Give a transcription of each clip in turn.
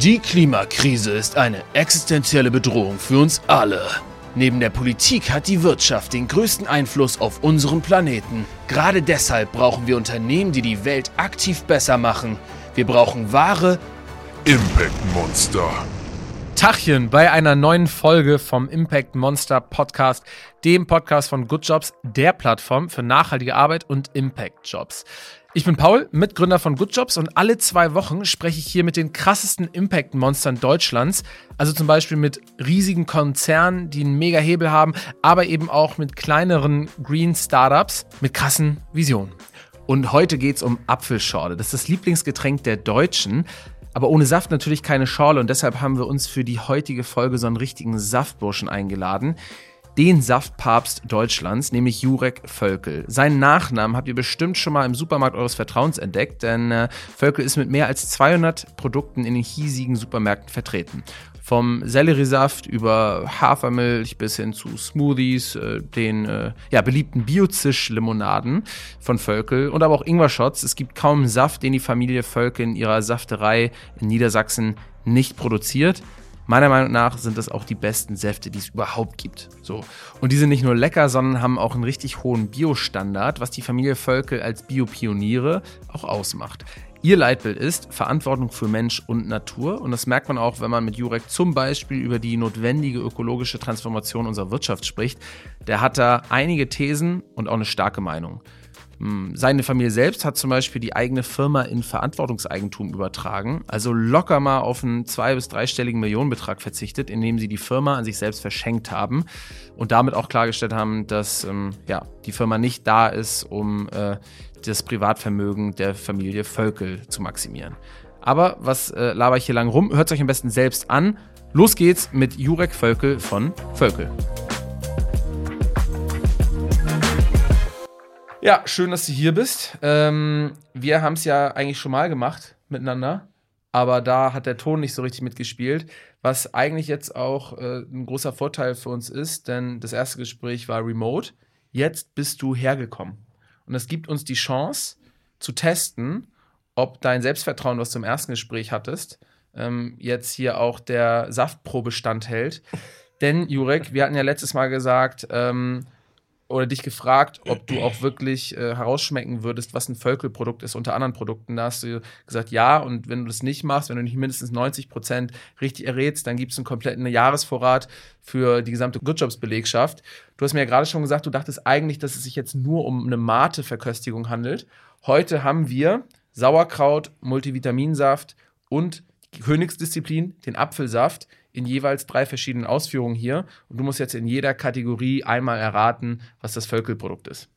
Die Klimakrise ist eine existenzielle Bedrohung für uns alle. Neben der Politik hat die Wirtschaft den größten Einfluss auf unseren Planeten. Gerade deshalb brauchen wir Unternehmen, die die Welt aktiv besser machen. Wir brauchen wahre Impact Monster. Tachchen bei einer neuen Folge vom Impact Monster Podcast, dem Podcast von Good Jobs, der Plattform für nachhaltige Arbeit und Impact Jobs. Ich bin Paul, Mitgründer von Good Jobs und alle zwei Wochen spreche ich hier mit den krassesten Impact-Monstern Deutschlands. Also zum Beispiel mit riesigen Konzernen, die einen mega Hebel haben, aber eben auch mit kleineren Green Startups mit krassen Visionen. Und heute geht es um Apfelschorle. Das ist das Lieblingsgetränk der Deutschen. Aber ohne Saft natürlich keine Schorle und deshalb haben wir uns für die heutige Folge so einen richtigen Saftburschen eingeladen den Saftpapst Deutschlands, nämlich Jurek Völkel. Seinen Nachnamen habt ihr bestimmt schon mal im Supermarkt eures Vertrauens entdeckt, denn äh, Völkel ist mit mehr als 200 Produkten in den hiesigen Supermärkten vertreten. Vom Selleriesaft über Hafermilch bis hin zu Smoothies, äh, den äh, ja, beliebten Biozisch-Limonaden von Völkel und aber auch Ingwer-Shots. Es gibt kaum Saft, den die Familie Völkel in ihrer Safterei in Niedersachsen nicht produziert. Meiner Meinung nach sind das auch die besten Säfte, die es überhaupt gibt. So. Und die sind nicht nur lecker, sondern haben auch einen richtig hohen Biostandard, was die Familie Völkel als Biopioniere auch ausmacht. Ihr Leitbild ist Verantwortung für Mensch und Natur. Und das merkt man auch, wenn man mit Jurek zum Beispiel über die notwendige ökologische Transformation unserer Wirtschaft spricht. Der hat da einige Thesen und auch eine starke Meinung. Hm, seine Familie selbst hat zum Beispiel die eigene Firma in Verantwortungseigentum übertragen, also locker mal auf einen zwei- bis dreistelligen Millionenbetrag verzichtet, indem sie die Firma an sich selbst verschenkt haben und damit auch klargestellt haben, dass ähm, ja, die Firma nicht da ist, um äh, das Privatvermögen der Familie Völkel zu maximieren. Aber was äh, laber ich hier lang rum? Hört euch am besten selbst an. Los geht's mit Jurek Völkel von Völkel. Ja, schön, dass du hier bist. Ähm, wir haben es ja eigentlich schon mal gemacht miteinander, aber da hat der Ton nicht so richtig mitgespielt, was eigentlich jetzt auch äh, ein großer Vorteil für uns ist, denn das erste Gespräch war remote. Jetzt bist du hergekommen. Und das gibt uns die Chance zu testen, ob dein Selbstvertrauen, was du im ersten Gespräch hattest, ähm, jetzt hier auch der Saftprobe standhält. Denn, Jurek, wir hatten ja letztes Mal gesagt, ähm, oder dich gefragt, ob du auch wirklich äh, herausschmecken würdest, was ein Völkelprodukt ist unter anderen Produkten. Da hast du gesagt, ja, und wenn du das nicht machst, wenn du nicht mindestens 90 Prozent richtig errätst, dann gibt es einen kompletten Jahresvorrat für die gesamte Good Jobs Belegschaft. Du hast mir ja gerade schon gesagt, du dachtest eigentlich, dass es sich jetzt nur um eine Mate-Verköstigung handelt. Heute haben wir Sauerkraut, Multivitaminsaft und Königsdisziplin, den Apfelsaft in jeweils drei verschiedenen Ausführungen hier. Und du musst jetzt in jeder Kategorie einmal erraten, was das Völkelprodukt ist.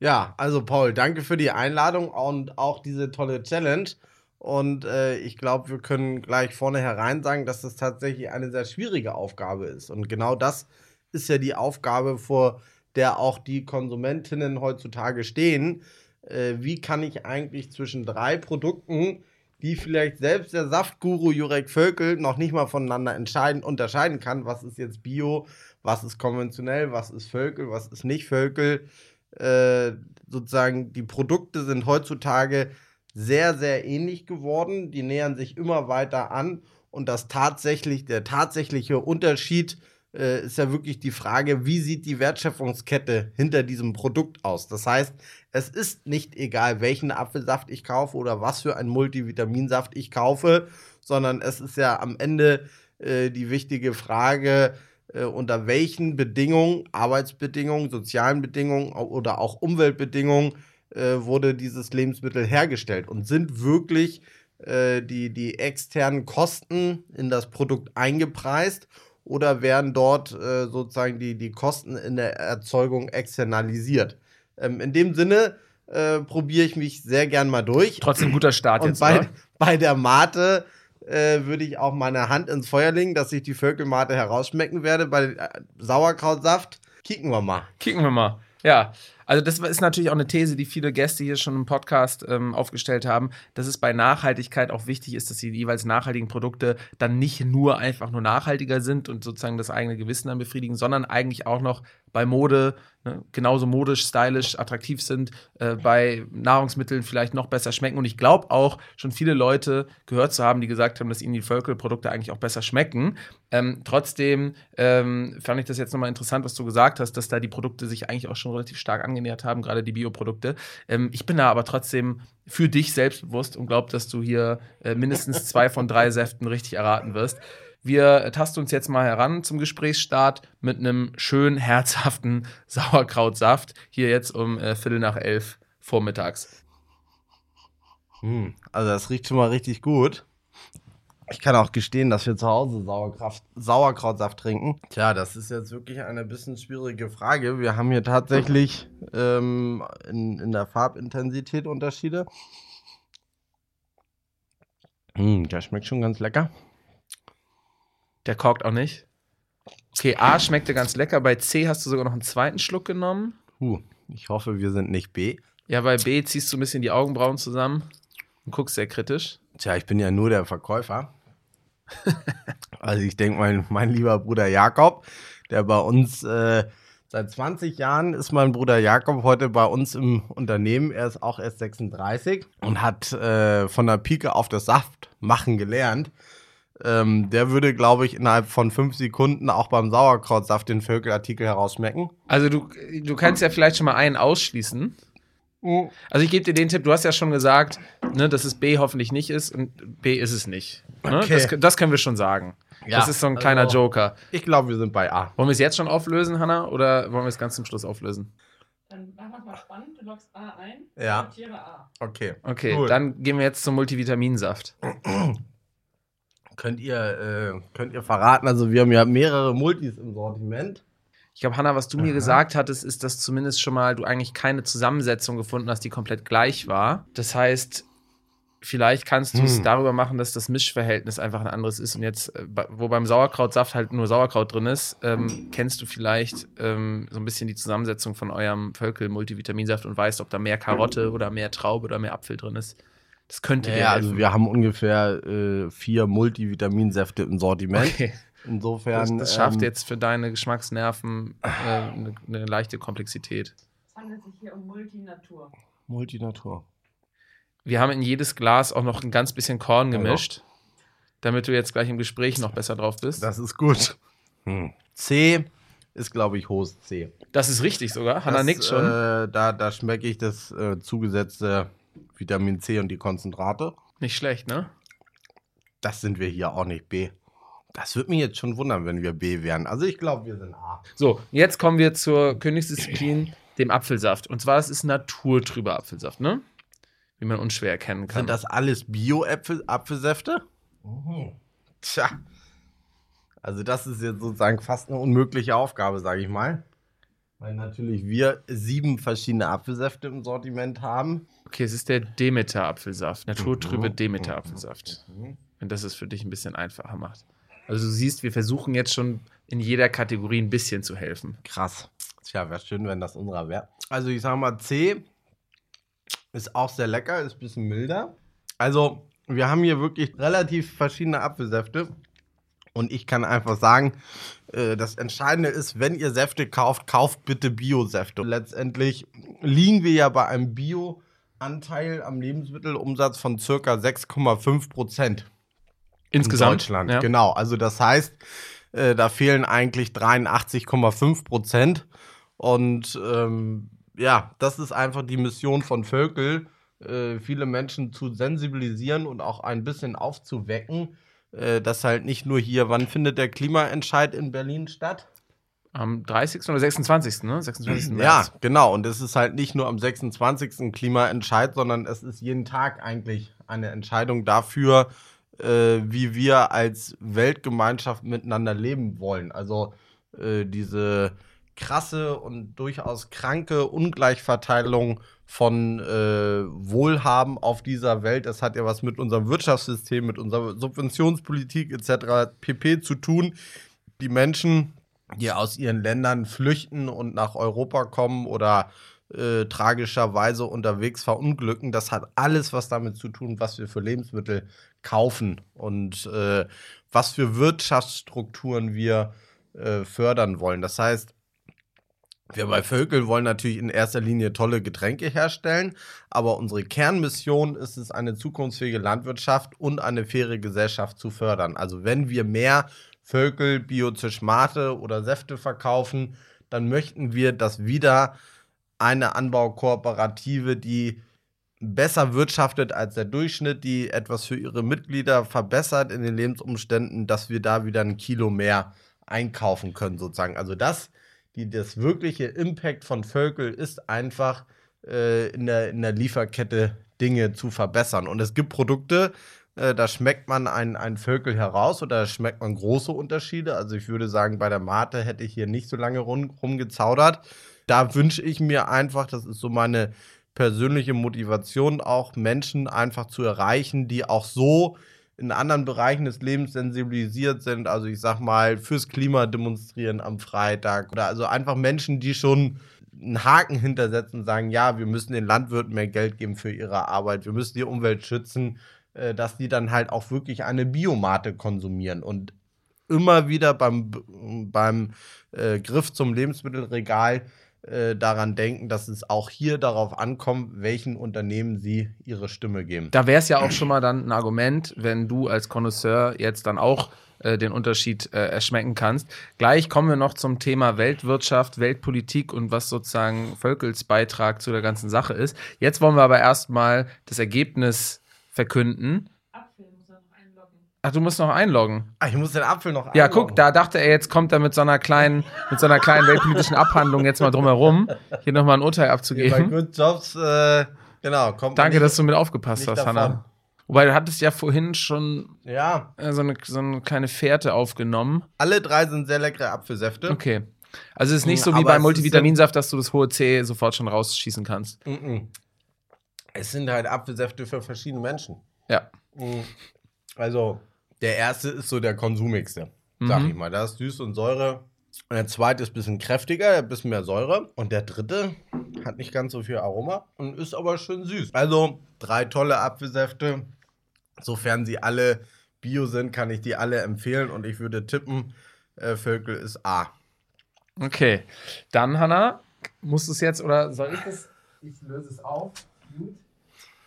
Ja, also Paul, danke für die Einladung und auch diese tolle Challenge. Und äh, ich glaube, wir können gleich vorne herein sagen, dass das tatsächlich eine sehr schwierige Aufgabe ist. Und genau das ist ja die Aufgabe, vor der auch die Konsumentinnen heutzutage stehen. Äh, wie kann ich eigentlich zwischen drei Produkten die vielleicht selbst der Saftguru Jurek Völkel noch nicht mal voneinander unterscheiden kann, was ist jetzt Bio, was ist konventionell, was ist Völkel, was ist nicht Völkel. Äh, sozusagen, die Produkte sind heutzutage sehr, sehr ähnlich geworden. Die nähern sich immer weiter an. Und das tatsächlich, der tatsächliche Unterschied äh, ist ja wirklich die Frage, wie sieht die Wertschöpfungskette hinter diesem Produkt aus? Das heißt, es ist nicht egal, welchen Apfelsaft ich kaufe oder was für einen Multivitaminsaft ich kaufe, sondern es ist ja am Ende äh, die wichtige Frage, äh, unter welchen Bedingungen, Arbeitsbedingungen, sozialen Bedingungen oder auch Umweltbedingungen äh, wurde dieses Lebensmittel hergestellt und sind wirklich äh, die, die externen Kosten in das Produkt eingepreist oder werden dort äh, sozusagen die, die Kosten in der Erzeugung externalisiert? Ähm, in dem Sinne äh, probiere ich mich sehr gern mal durch. Trotzdem guter Start Und jetzt, bei, oder? bei der Mate äh, würde ich auch meine Hand ins Feuer legen, dass ich die Völkelmate herausschmecken werde. Bei äh, Sauerkrautsaft kicken wir mal. Kicken wir mal. Ja, Also das ist natürlich auch eine These, die viele Gäste hier schon im Podcast ähm, aufgestellt haben, dass es bei Nachhaltigkeit auch wichtig ist, dass die jeweils nachhaltigen Produkte dann nicht nur einfach nur nachhaltiger sind und sozusagen das eigene Gewissen dann befriedigen, sondern eigentlich auch noch bei Mode ne, genauso modisch, stylisch, attraktiv sind, äh, bei Nahrungsmitteln vielleicht noch besser schmecken. Und ich glaube auch, schon viele Leute gehört zu haben, die gesagt haben, dass ihnen die Völkel-Produkte eigentlich auch besser schmecken. Ähm, trotzdem ähm, fand ich das jetzt nochmal interessant, was du gesagt hast, dass da die Produkte sich eigentlich auch schon relativ stark angenähert haben, gerade die Bioprodukte. Ähm, ich bin da aber trotzdem für dich selbstbewusst und glaube, dass du hier äh, mindestens zwei von drei Säften richtig erraten wirst. Wir tasten uns jetzt mal heran zum Gesprächsstart mit einem schön herzhaften Sauerkrautsaft. Hier jetzt um äh, Viertel nach elf vormittags. Hm, also das riecht schon mal richtig gut. Ich kann auch gestehen, dass wir zu Hause Sauerkraft, Sauerkrautsaft trinken. Tja, das ist jetzt wirklich eine bisschen schwierige Frage. Wir haben hier tatsächlich ähm, in, in der Farbintensität Unterschiede. Hm, der schmeckt schon ganz lecker. Der korkt auch nicht. Okay, A schmeckte ganz lecker. Bei C hast du sogar noch einen zweiten Schluck genommen. Huh, ich hoffe, wir sind nicht B. Ja, bei B ziehst du ein bisschen die Augenbrauen zusammen und guckst sehr kritisch. Tja, ich bin ja nur der Verkäufer. also ich denke, mein, mein lieber Bruder Jakob, der bei uns äh, seit 20 Jahren ist mein Bruder Jakob heute bei uns im Unternehmen. Er ist auch erst 36 und hat äh, von der Pike auf das Saft machen gelernt. Ähm, der würde, glaube ich, innerhalb von fünf Sekunden auch beim Sauerkrautsaft den Völkelartikel herausschmecken. Also du, du kannst ja vielleicht schon mal einen ausschließen. Also ich gebe dir den Tipp, du hast ja schon gesagt, ne, dass es B hoffentlich nicht ist und B ist es nicht. Ne? Okay. Das, das können wir schon sagen. Ja, das ist so ein kleiner also- Joker. Ich glaube, wir sind bei A. Wollen wir es jetzt schon auflösen, Hanna, oder wollen wir es ganz zum Schluss auflösen? Dann mach mal spannend, du loggst A ein, Ja. notiere A. Okay. Okay, Gut. dann gehen wir jetzt zum Multivitaminsaft. Könnt ihr, äh, könnt ihr verraten, also wir haben ja mehrere Multis im Sortiment. Ich glaube, Hanna, was du mir Aha. gesagt hattest, ist, dass zumindest schon mal du eigentlich keine Zusammensetzung gefunden hast, die komplett gleich war. Das heißt, vielleicht kannst du es Hm. darüber machen, dass das Mischverhältnis einfach ein anderes ist. Und jetzt, äh, wo beim Sauerkrautsaft halt nur Sauerkraut drin ist, ähm, kennst du vielleicht ähm, so ein bisschen die Zusammensetzung von eurem Völkel-Multivitaminsaft und weißt, ob da mehr Karotte oder mehr Traube oder mehr Apfel drin ist. Das könnte Ja, helfen. also wir haben ungefähr äh, vier Multivitaminsäfte im Sortiment. okay. Insofern. Das, das schafft ähm, jetzt für deine Geschmacksnerven äh, eine, eine leichte Komplexität. Es handelt sich hier um Multinatur. Multinatur. Wir haben in jedes Glas auch noch ein ganz bisschen Korn Hallo. gemischt, damit du jetzt gleich im Gespräch noch besser drauf bist. Das, Das ist gut. Hm. C ist, glaube ich, hohes C. ist richtig sogar. Hanna das, nickt schon. Äh, da da schmecke ich das äh, zugesetzte Vitamin C und die Konzentrate. Nicht schlecht, ne? Das sind wir hier auch nicht B. Das würde mich jetzt schon wundern, wenn wir B wären. Also ich glaube, wir sind A. So, jetzt kommen wir zur Königsdisziplin, dem Apfelsaft. Und zwar, das ist naturtrüber Apfelsaft, ne? Wie man unschwer erkennen kann. Sind das alles Bio-Apfelsäfte? Mhm. Tja. Also das ist jetzt sozusagen fast eine unmögliche Aufgabe, sage ich mal. Weil natürlich wir sieben verschiedene Apfelsäfte im Sortiment haben. okay, es ist der Demeter-Apfelsaft. Naturtrübe Mhm. Demeter-Apfelsaft. Wenn das es für dich ein bisschen einfacher macht. Also du siehst, wir versuchen jetzt schon in jeder Kategorie ein bisschen zu helfen. Krass. Tja, wäre schön, wenn das unserer wäre. Also ich sage mal, C ist auch sehr lecker, ist ein bisschen milder. Also wir haben hier wirklich relativ verschiedene Apfelsäfte. Und ich kann einfach sagen, äh, das Entscheidende ist, wenn ihr Säfte kauft, kauft bitte Bio-Säfte. Letztendlich liegen wir ja bei einem Bio-Anteil am Lebensmittelumsatz von circa 6,5 Prozent in Insgesamt. Deutschland. Ja. Genau, also das heißt, äh, da fehlen eigentlich 83,5 Prozent. Und ähm, ja, das ist einfach die Mission von Völkel, äh, viele Menschen zu sensibilisieren und auch ein bisschen aufzuwecken, äh, dass halt nicht nur hier, wann findet der Klimaentscheid in Berlin statt? Am 30. oder 26. Ne? 26. Ja, März. genau. Und es ist halt nicht nur am 26. Klimaentscheid, sondern es ist jeden Tag eigentlich eine Entscheidung dafür, äh, wie wir als Weltgemeinschaft miteinander leben wollen. Also äh, diese krasse und durchaus kranke Ungleichverteilung von äh, Wohlhaben auf dieser Welt. Das hat ja was mit unserem Wirtschaftssystem, mit unserer Subventionspolitik etc. pp. zu tun. Die Menschen, die aus ihren Ländern flüchten und nach Europa kommen oder äh, tragischerweise unterwegs verunglücken. Das hat alles was damit zu tun, was wir für Lebensmittel kaufen und äh, was für Wirtschaftsstrukturen wir äh, fördern wollen. Das heißt, wir bei Völkel wollen natürlich in erster Linie tolle Getränke herstellen, aber unsere Kernmission ist es, eine zukunftsfähige Landwirtschaft und eine faire Gesellschaft zu fördern. Also wenn wir mehr Völkel, Biozischmate oder Säfte verkaufen, dann möchten wir, dass wieder eine Anbaukooperative, die besser wirtschaftet als der Durchschnitt, die etwas für ihre Mitglieder verbessert in den Lebensumständen, dass wir da wieder ein Kilo mehr einkaufen können, sozusagen. Also das die, das wirkliche Impact von Völkel ist einfach äh, in, der, in der Lieferkette Dinge zu verbessern. Und es gibt Produkte, äh, da schmeckt man ein, ein Völkel heraus oder da schmeckt man große Unterschiede. Also ich würde sagen, bei der Mate hätte ich hier nicht so lange rum, rumgezaudert. Da wünsche ich mir einfach, das ist so meine persönliche Motivation, auch Menschen einfach zu erreichen, die auch so in anderen Bereichen des Lebens sensibilisiert sind. Also ich sag mal, fürs Klima demonstrieren am Freitag. Oder also einfach Menschen, die schon einen Haken hintersetzen und sagen, ja, wir müssen den Landwirten mehr Geld geben für ihre Arbeit, wir müssen die Umwelt schützen, äh, dass die dann halt auch wirklich eine Biomate konsumieren. Und immer wieder beim, beim äh, Griff zum Lebensmittelregal äh, daran denken, dass es auch hier darauf ankommt, welchen Unternehmen sie ihre Stimme geben. Da wäre es ja auch schon mal dann ein Argument, wenn du als Connoisseur jetzt dann auch äh, den Unterschied äh, erschmecken kannst. Gleich kommen wir noch zum Thema Weltwirtschaft, Weltpolitik und was sozusagen Völkels Beitrag zu der ganzen Sache ist. Jetzt wollen wir aber erstmal das Ergebnis verkünden. Ach, du musst noch einloggen. Ach, ich muss den Apfel noch Ja, guck, da dachte er, jetzt kommt er mit so einer kleinen, mit so einer kleinen weltpolitischen Abhandlung jetzt mal drumherum, hier nochmal ein Urteil Bei abzugeben. Good Jobs, äh, genau, kommt Danke, nicht- dass du mit aufgepasst hast, davon. Hanna. Wobei, du hattest ja vorhin schon Ja, äh, so, eine, so eine kleine Fährte aufgenommen. alle drei sind sehr leckere Apfelsäfte. Okay. Also es ist nicht so wie Aber bei ist Multivitaminsaft, dass du das hohe C sofort schon rausschießen kannst. Mhm. Es sind halt Apfelsäfte für verschiedene Menschen. Ja. Mhm. Also, der erste ist so der konsumigste, sag Mhm. ich mal. Da ist süß und Säure. Und der zweite ist ein bisschen kräftiger, ein bisschen mehr Säure. Und der dritte hat nicht ganz so viel Aroma und ist aber schön süß. Also, drei tolle Apfelsäfte. Sofern sie alle bio sind, kann ich die alle empfehlen. Und ich würde tippen, äh, Völkel ist A. Okay. Dann, Hanna, musst du es jetzt oder soll ich das? Ich löse es auf. Gut.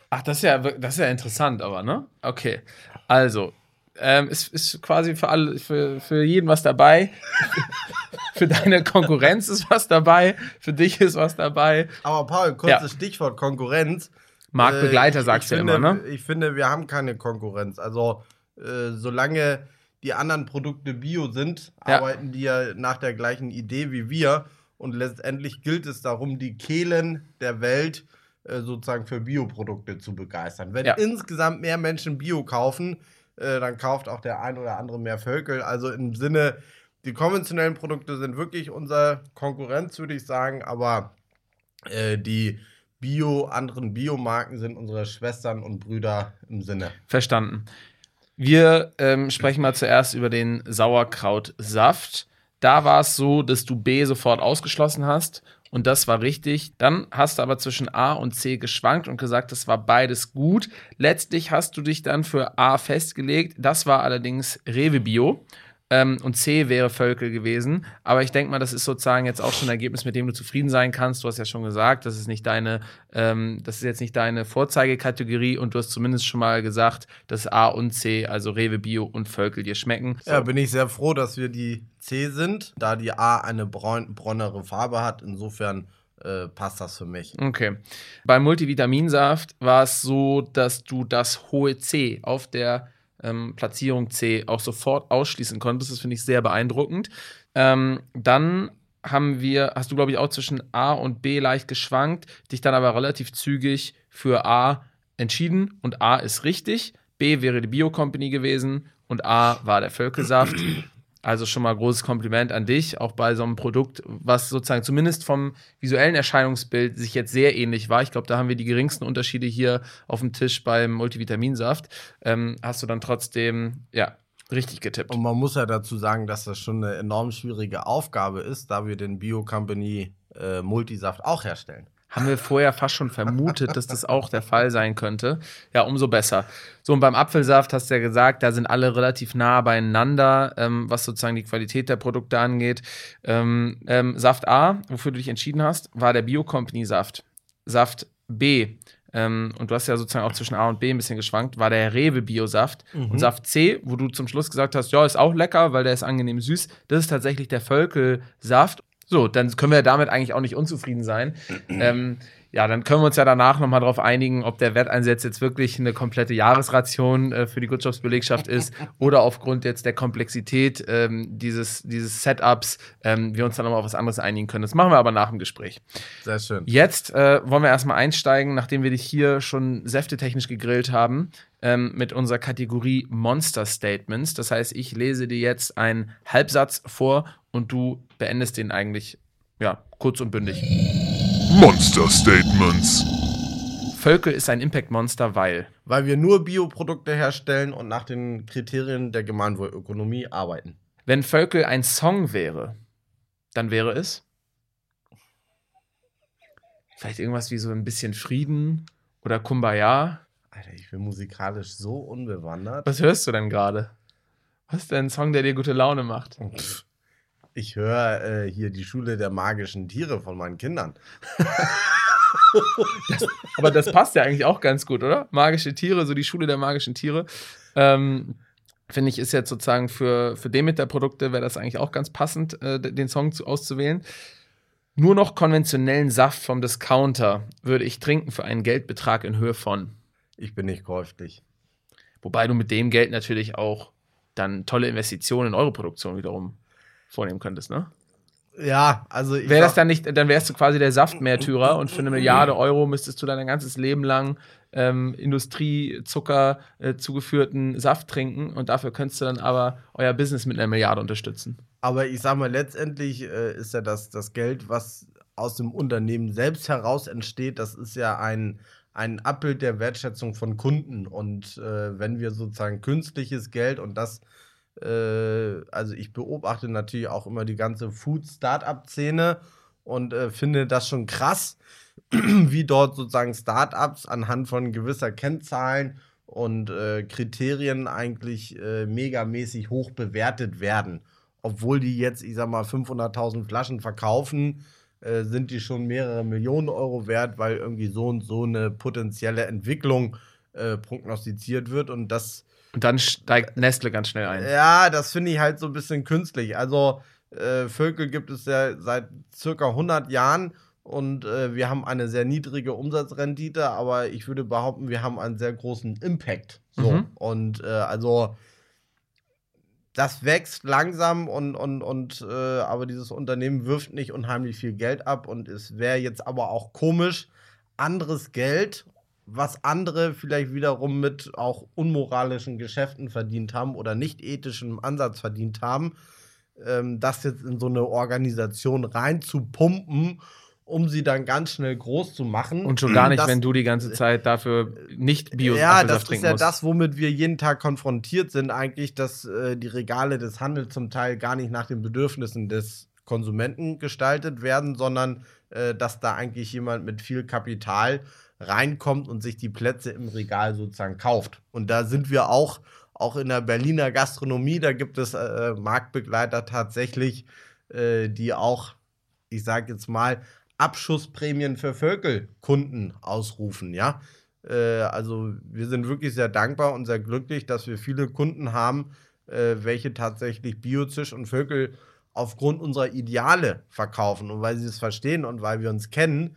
Ach, das ist ja, das ist ja interessant, aber, ne? Okay. Also, ähm, es ist quasi für alle, für, für jeden was dabei. für deine Konkurrenz ist was dabei. Für dich ist was dabei. Aber Paul, kurzes Ja. Stichwort Konkurrenz. Marktbegleiter Äh, sagst du finde, immer, ne? Ich finde, wir haben keine Konkurrenz. Also, äh, solange die anderen Produkte bio sind, Ja. arbeiten die ja nach der gleichen Idee wie wir. Und letztendlich gilt es darum, die Kehlen der Welt äh, sozusagen für Bioprodukte zu begeistern. Wenn Ja. insgesamt mehr Menschen Bio kaufen, äh, dann kauft auch der ein oder andere mehr Völkel. Also im Sinne, die konventionellen Produkte sind wirklich unsere Konkurrenz, würde ich sagen, aber äh, die Bio, anderen Biomarken sind unsere Schwestern und Brüder im Sinne. Verstanden. Wir ähm, sprechen mal zuerst über den Sauerkrautsaft. Da war es so, dass du B sofort ausgeschlossen hast und das war richtig. Dann hast du aber zwischen A und C geschwankt und gesagt, das war beides gut. Letztlich hast du dich dann für A festgelegt. Das war allerdings Rewe Bio. Ähm, und C wäre Völkel gewesen. Aber ich denke mal, das ist sozusagen jetzt auch schon ein Ergebnis, mit dem du zufrieden sein kannst. Du hast ja schon gesagt, das ist nicht deine, ähm, das ist jetzt nicht deine Vorzeigekategorie und du hast zumindest schon mal gesagt, dass A und C, also Rewe Bio und Völkel dir schmecken. Ja, bin ich sehr froh, dass wir die C sind, da die A eine braun, braunere Farbe hat. Insofern äh, passt das für mich. Okay. Beim Multivitaminsaft war es so, dass du das hohe C auf der ähm, Platzierung C auch sofort ausschließen konntest. Das finde ich sehr beeindruckend. Ähm, dann haben wir, hast du, glaube ich, auch zwischen A und B leicht geschwankt, dich dann aber relativ zügig für A entschieden und A ist richtig. B wäre die Bio-Company gewesen und A war der Völkelsaft. Also schon mal großes Kompliment an dich, auch bei so einem Produkt, was sozusagen zumindest vom visuellen Erscheinungsbild sich jetzt sehr ähnlich war. Ich glaube, da haben wir die geringsten Unterschiede hier auf dem Tisch beim Multivitaminsaft. Ähm, hast du dann trotzdem, ja, richtig getippt. Und man muss ja dazu sagen, dass das schon eine enorm schwierige Aufgabe ist, da wir den Bio Company äh, Multisaft auch herstellen. Haben wir vorher fast schon vermutet, dass das auch der Fall sein könnte. Ja, umso besser. So, und beim Apfelsaft hast du ja gesagt, da sind alle relativ nah beieinander, ähm, was sozusagen die Qualität der Produkte angeht. Ähm, ähm, Saft A, wofür du dich entschieden hast, war der Bio-Company-Saft. Saft B, ähm, und du hast ja sozusagen auch zwischen A und B ein bisschen geschwankt, war der Rewe Biosaft. Und Saft C, wo du zum Schluss gesagt hast, ja, ist auch lecker, weil der ist angenehm süß, das ist tatsächlich der Völkel-Saft. So, dann können wir damit eigentlich auch nicht unzufrieden sein. ähm, ja, dann können wir uns ja danach nochmal darauf einigen, ob der Wetteinsatz jetzt wirklich eine komplette Jahresration äh, für die Good Jobs Belegschaft ist oder aufgrund jetzt der Komplexität ähm, dieses, dieses Setups ähm, wir uns dann nochmal auf was anderes einigen können. Das machen wir aber nach dem Gespräch. Sehr schön. Jetzt äh, wollen wir erstmal einsteigen, nachdem wir dich hier schon säftetechnisch gegrillt haben, ähm, mit unserer Kategorie Monster Statements. Das heißt, ich lese dir jetzt einen Halbsatz vor und du beendest den eigentlich, ja, kurz und bündig. Monster Statements. Völkel ist ein Impact-Monster, weil. Weil wir nur Bioprodukte herstellen und nach den Kriterien der Gemeinwohlökonomie arbeiten. Wenn Völkel ein Song wäre, dann wäre es. Vielleicht irgendwas wie so ein bisschen Frieden oder Kumbaya. Alter, ich bin musikalisch so unbewandert. Was hörst du denn gerade? Was ist denn ein Song, der dir gute Laune macht? Pff, Ich höre äh, hier die Schule der magischen Tiere von meinen Kindern. Aber das passt ja eigentlich auch ganz gut, oder? Magische Tiere, so die Schule der magischen Tiere. Ähm, Finde ich, ist jetzt sozusagen für, für Demeter-Produkte wäre das eigentlich auch ganz passend, äh, den Song zu, auszuwählen. Nur noch konventionellen Saft vom Discounter würde ich trinken für einen Geldbetrag in Höhe von. Ich bin nicht käuflich. Wobei du mit dem Geld natürlich auch dann tolle Investitionen in eure Produktion wiederum vornehmen könntest, ne? Ja, also ich Wäre das dann nicht, dann wärst du quasi der Saftmärtyrer und für eine Milliarde Euro müsstest du dann dein ganzes Leben lang ähm, Industriezucker äh, zugeführten Saft trinken und dafür könntest du dann aber euer Business mit einer Milliarde unterstützen. Aber ich sag mal, letztendlich äh, ist ja das, das Geld, was aus dem Unternehmen selbst heraus entsteht, das ist ja ein, ein Abbild der Wertschätzung von Kunden. Und äh, wenn wir sozusagen künstliches Geld und das, also ich beobachte natürlich auch immer die ganze Food-Startup-Szene und äh, finde das schon krass, wie dort sozusagen Startups anhand von gewisser Kennzahlen und äh, Kriterien eigentlich äh, megamäßig hoch bewertet werden. Obwohl die jetzt, ich sag mal, 500.000 Flaschen verkaufen, äh, sind die schon mehrere Millionen Euro wert, weil irgendwie so und so eine potenzielle Entwicklung äh, prognostiziert wird. Und das Und dann steigt Nestle ganz schnell ein. ja, das finde ich halt so ein bisschen künstlich. Also, äh, Völkel gibt es ja seit circa 100 Jahren und äh, wir haben eine sehr niedrige Umsatzrendite, aber ich würde behaupten, wir haben einen sehr großen Impact. So. Mhm. Und äh, also, das wächst langsam und, und, und äh, aber dieses Unternehmen wirft nicht unheimlich viel Geld ab und es wäre jetzt aber auch komisch, anderes Geld, was andere vielleicht wiederum mit auch unmoralischen Geschäften verdient haben oder nicht ethischem Ansatz verdient haben, ähm, das jetzt in so eine Organisation reinzupumpen, um sie dann ganz schnell groß zu machen. Und schon gar nicht, Das- wenn du die ganze Zeit dafür nicht bio ja, das ist ja musst. das, womit wir jeden Tag konfrontiert sind, eigentlich, dass äh, die Regale des Handels zum Teil gar nicht nach den Bedürfnissen des Konsumenten gestaltet werden, sondern äh, dass da eigentlich jemand mit viel Kapital reinkommt und sich die Plätze im Regal sozusagen kauft. Und da sind wir auch, auch in der Berliner Gastronomie, da gibt es äh, Marktbegleiter tatsächlich, äh, die auch, ich sage jetzt mal, Abschussprämien für Völkelkunden ausrufen, ja. Äh, also wir sind wirklich sehr dankbar und sehr glücklich, dass wir viele Kunden haben, äh, welche tatsächlich Biozisch und Völkel aufgrund unserer Ideale verkaufen und weil sie es verstehen und weil wir uns kennen.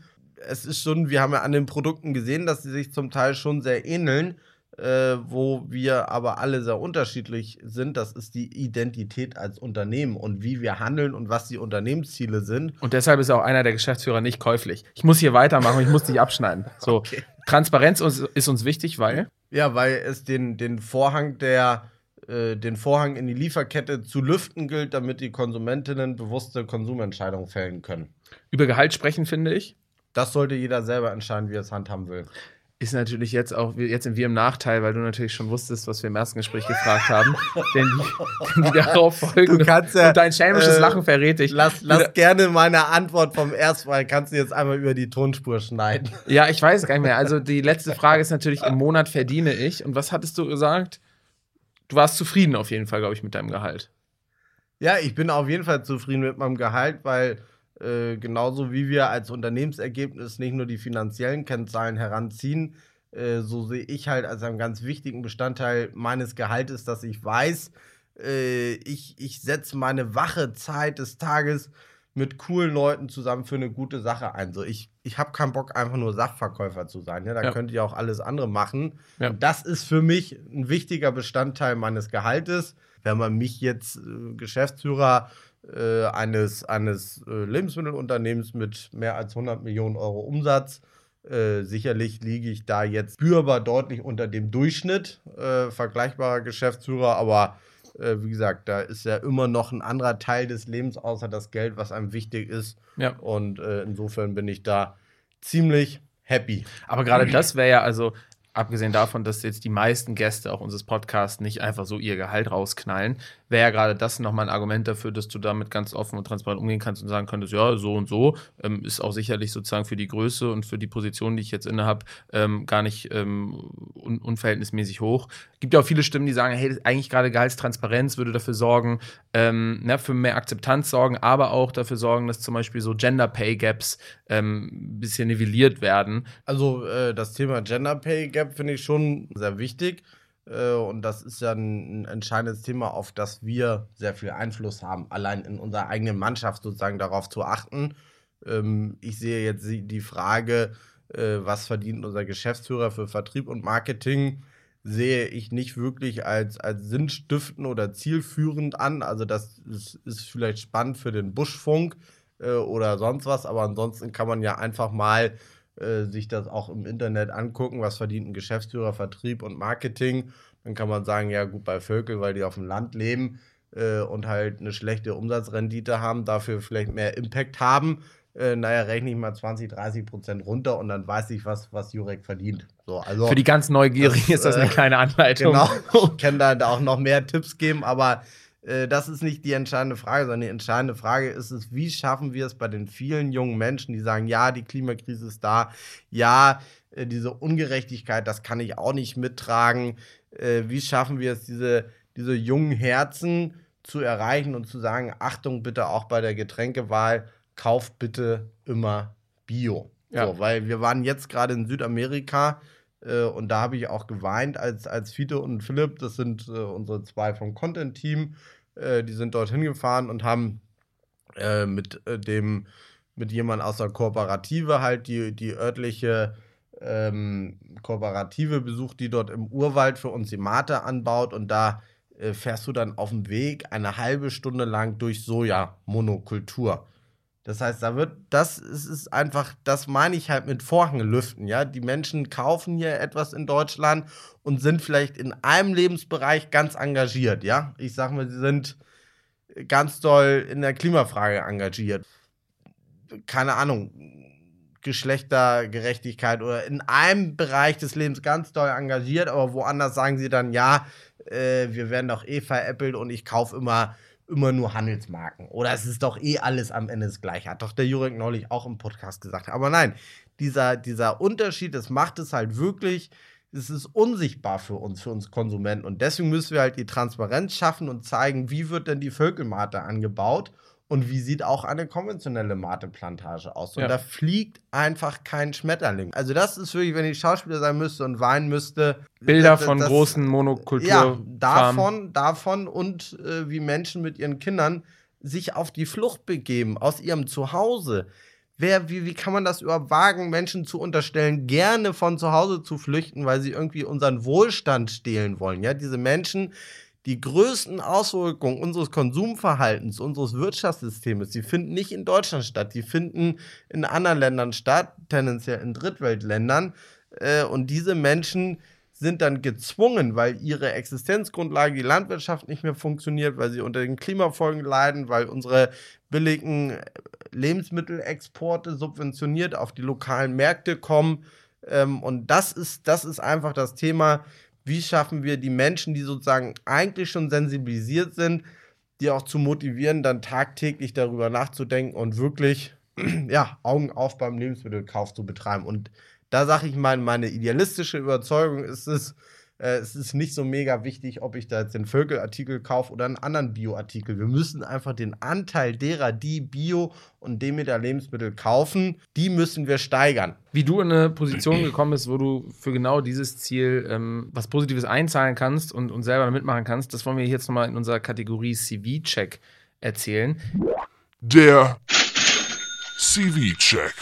Es ist schon, wir haben ja an den Produkten gesehen, dass sie sich zum Teil schon sehr ähneln, äh, wo wir aber alle sehr unterschiedlich sind. Das ist die Identität als Unternehmen und wie wir handeln und was die Unternehmensziele sind. Und deshalb ist auch einer der Geschäftsführer nicht käuflich. Ich muss hier weitermachen, ich muss dich abschneiden. So, Okay. Transparenz ist, uns wichtig, weil Ja, weil es den, den Vorhang der äh, den Vorhang in die Lieferkette zu lüften gilt, damit die Konsumentinnen bewusste Konsumentscheidungen fällen können. über Gehalt sprechen, finde ich. Das sollte jeder selber entscheiden, wie er es handhaben will. ist natürlich jetzt auch, jetzt sind wir im Nachteil, weil du natürlich schon wusstest, was wir im ersten Gespräch gefragt haben. denn die, die darauf folgen. Du kannst ja, und dein schelmisches äh, Lachen verrät dich. Lass, lass gerne meine Antwort vom ersten Mal, kannst du jetzt einmal über die Tonspur schneiden. Ja, ich weiß gar nicht mehr. Also die letzte Frage ist natürlich, im Monat verdiene ich. Und was hattest du gesagt? Du warst zufrieden auf jeden Fall, glaube ich, mit deinem Gehalt. Ja, ich bin auf jeden Fall zufrieden mit meinem Gehalt, weil äh, genauso wie wir als Unternehmensergebnis nicht nur die finanziellen Kennzahlen heranziehen, äh, so sehe ich halt als einen ganz wichtigen Bestandteil meines Gehaltes, dass ich weiß, äh, ich, ich setze meine wache Zeit des Tages mit coolen Leuten zusammen für eine gute Sache ein. So, ich ich habe keinen Bock, einfach nur Saftverkäufer zu sein. Ja, da Ja. könnt ihr auch alles andere machen. Ja. Das ist für mich ein wichtiger Bestandteil meines Gehaltes. Wenn man mich jetzt äh, Geschäftsführer äh, eines, eines äh, Lebensmittelunternehmens mit mehr als 100 Millionen Euro Umsatz, äh, sicherlich liege ich da jetzt spürbar deutlich unter dem Durchschnitt äh, vergleichbarer Geschäftsführer, aber äh, wie gesagt, da ist ja immer noch ein anderer Teil des Lebens außer das Geld, was einem wichtig ist. Ja. Und äh, insofern bin ich da ziemlich happy. Aber gerade das wäre ja, also abgesehen davon, dass jetzt die meisten Gäste auch unseres Podcasts nicht einfach so ihr Gehalt rausknallen, wäre ja gerade das nochmal ein Argument dafür, dass du damit ganz offen und transparent umgehen kannst und sagen könntest, ja, so und so, ähm, ist auch sicherlich sozusagen für die Größe und für die Position, die ich jetzt inne habe, ähm, gar nicht ähm, un unverhältnismäßig hoch. Gibt ja auch viele Stimmen, die sagen, hey, eigentlich gerade Gehaltstransparenz würde dafür sorgen, ähm, ne, für mehr Akzeptanz sorgen, aber auch dafür sorgen, dass zum Beispiel so Gender Pay Gaps ähm, ein bisschen nivelliert werden. Also äh, das Thema Gender Pay Gap finde ich schon sehr wichtig. Äh, und das ist ja ein, ein entscheidendes Thema, auf das wir sehr viel Einfluss haben, allein in unserer eigenen Mannschaft sozusagen darauf zu achten. Ähm, ich sehe jetzt die die Frage, äh, was verdient unser Geschäftsführer für Vertrieb und Marketing, sehe ich nicht wirklich als, als sinnstiftend oder zielführend an. Also das ist, ist vielleicht spannend für den Buschfunk äh, oder sonst was, aber ansonsten kann man ja einfach mal äh, sich das auch im Internet angucken, was verdient ein Geschäftsführer, Vertrieb und Marketing. Dann kann man sagen, ja gut, bei Völkel, weil die auf dem Land leben äh, und halt eine schlechte Umsatzrendite haben, dafür vielleicht mehr Impact haben. Äh, naja, rechne ich mal 20, 30 Prozent runter und dann weiß ich, was, was Jurek verdient. So, also, Für die ganz Neugierigen ist das eine äh, kleine Anleitung. Genau, ich kann da auch noch mehr Tipps geben, aber äh, das ist nicht die entscheidende Frage, sondern die entscheidende Frage ist es, wie schaffen wir es bei den vielen jungen Menschen, die sagen, ja, die Klimakrise ist da, ja, äh, diese Ungerechtigkeit, das kann ich auch nicht mittragen. Äh, wie schaffen wir es, diese, diese jungen Herzen zu erreichen und zu sagen, Achtung bitte auch bei der Getränkewahl, kauft bitte immer Bio. Ja. So, weil wir waren jetzt gerade in Südamerika äh, und da habe ich auch geweint, als, als Fiete und Philipp, das sind äh, unsere zwei vom Content-Team, äh, die sind dorthin gefahren und haben äh, mit äh, dem, mit jemand aus der Kooperative halt die, die örtliche ähm, Kooperative besucht, die dort im Urwald für uns die Mate anbaut und da äh, fährst du dann auf dem Weg eine halbe Stunde lang durch Soja-Monokultur. Das heißt, da wird, das ist, ist einfach, das meine ich halt mit Vorhänge lüften, ja. Die Menschen kaufen hier etwas in Deutschland und sind vielleicht in einem Lebensbereich ganz engagiert, ja. Ich sag mal, sie sind ganz doll in der Klimafrage engagiert. Keine Ahnung, Geschlechtergerechtigkeit oder in einem Bereich des Lebens ganz doll engagiert, aber woanders sagen sie dann, ja, äh, wir werden doch eh veräppelt und ich kaufe immer, immer nur Handelsmarken. Oder es ist doch eh alles am Ende das Gleiche. Hat doch der Jurek neulich auch im Podcast gesagt. Aber nein, dieser, dieser Unterschied, das macht es halt wirklich, es ist unsichtbar für uns, für uns Konsumenten. Und deswegen müssen wir halt die Transparenz schaffen und zeigen, wie wird denn die Völkelmate angebaut und wie sieht auch eine konventionelle Mateplantage aus. Und Ja. da fliegt einfach kein Schmetterling. Also das ist wirklich, wenn ich Schauspieler sein müsste und weinen müsste. Bilder das- von das- großen ja, Monokulturfarmen. davon, davon und äh, wie Menschen mit ihren Kindern sich auf die Flucht begeben aus ihrem Zuhause. Wer, wie, wie kann man das überhaupt wagen, Menschen zu unterstellen, gerne von zu Hause zu flüchten, weil sie irgendwie unseren Wohlstand stehlen wollen? Ja, diese Menschen, die größten Auswirkungen unseres Konsumverhaltens, unseres Wirtschaftssystems, die finden nicht in Deutschland statt, die finden in anderen Ländern statt, tendenziell in Drittweltländern. Äh, und diese Menschen sind dann gezwungen, weil ihre Existenzgrundlage, die Landwirtschaft nicht mehr funktioniert, weil sie unter den Klimafolgen leiden, weil unsere billigen Lebensmittelexporte subventioniert auf die lokalen Märkte kommen, Ähm, und das ist, das ist einfach das Thema, wie schaffen wir die Menschen, die sozusagen eigentlich schon sensibilisiert sind, die auch zu motivieren, dann tagtäglich darüber nachzudenken und wirklich ja, Augen auf beim Lebensmittelkauf zu betreiben. Und da sage ich mal, meine idealistische Überzeugung ist es, äh, es ist nicht so mega wichtig, ob ich da jetzt den Vögelartikel kaufe oder einen anderen Bioartikel. Wir müssen einfach den Anteil derer, die Bio- und Demeter Lebensmittel kaufen, die müssen wir steigern. Wie du in eine Position gekommen bist, wo du für genau dieses Ziel ähm, was Positives einzahlen kannst und, und selber mitmachen kannst, das wollen wir jetzt nochmal in unserer Kategorie CV-Check erzählen. Der CV-Check.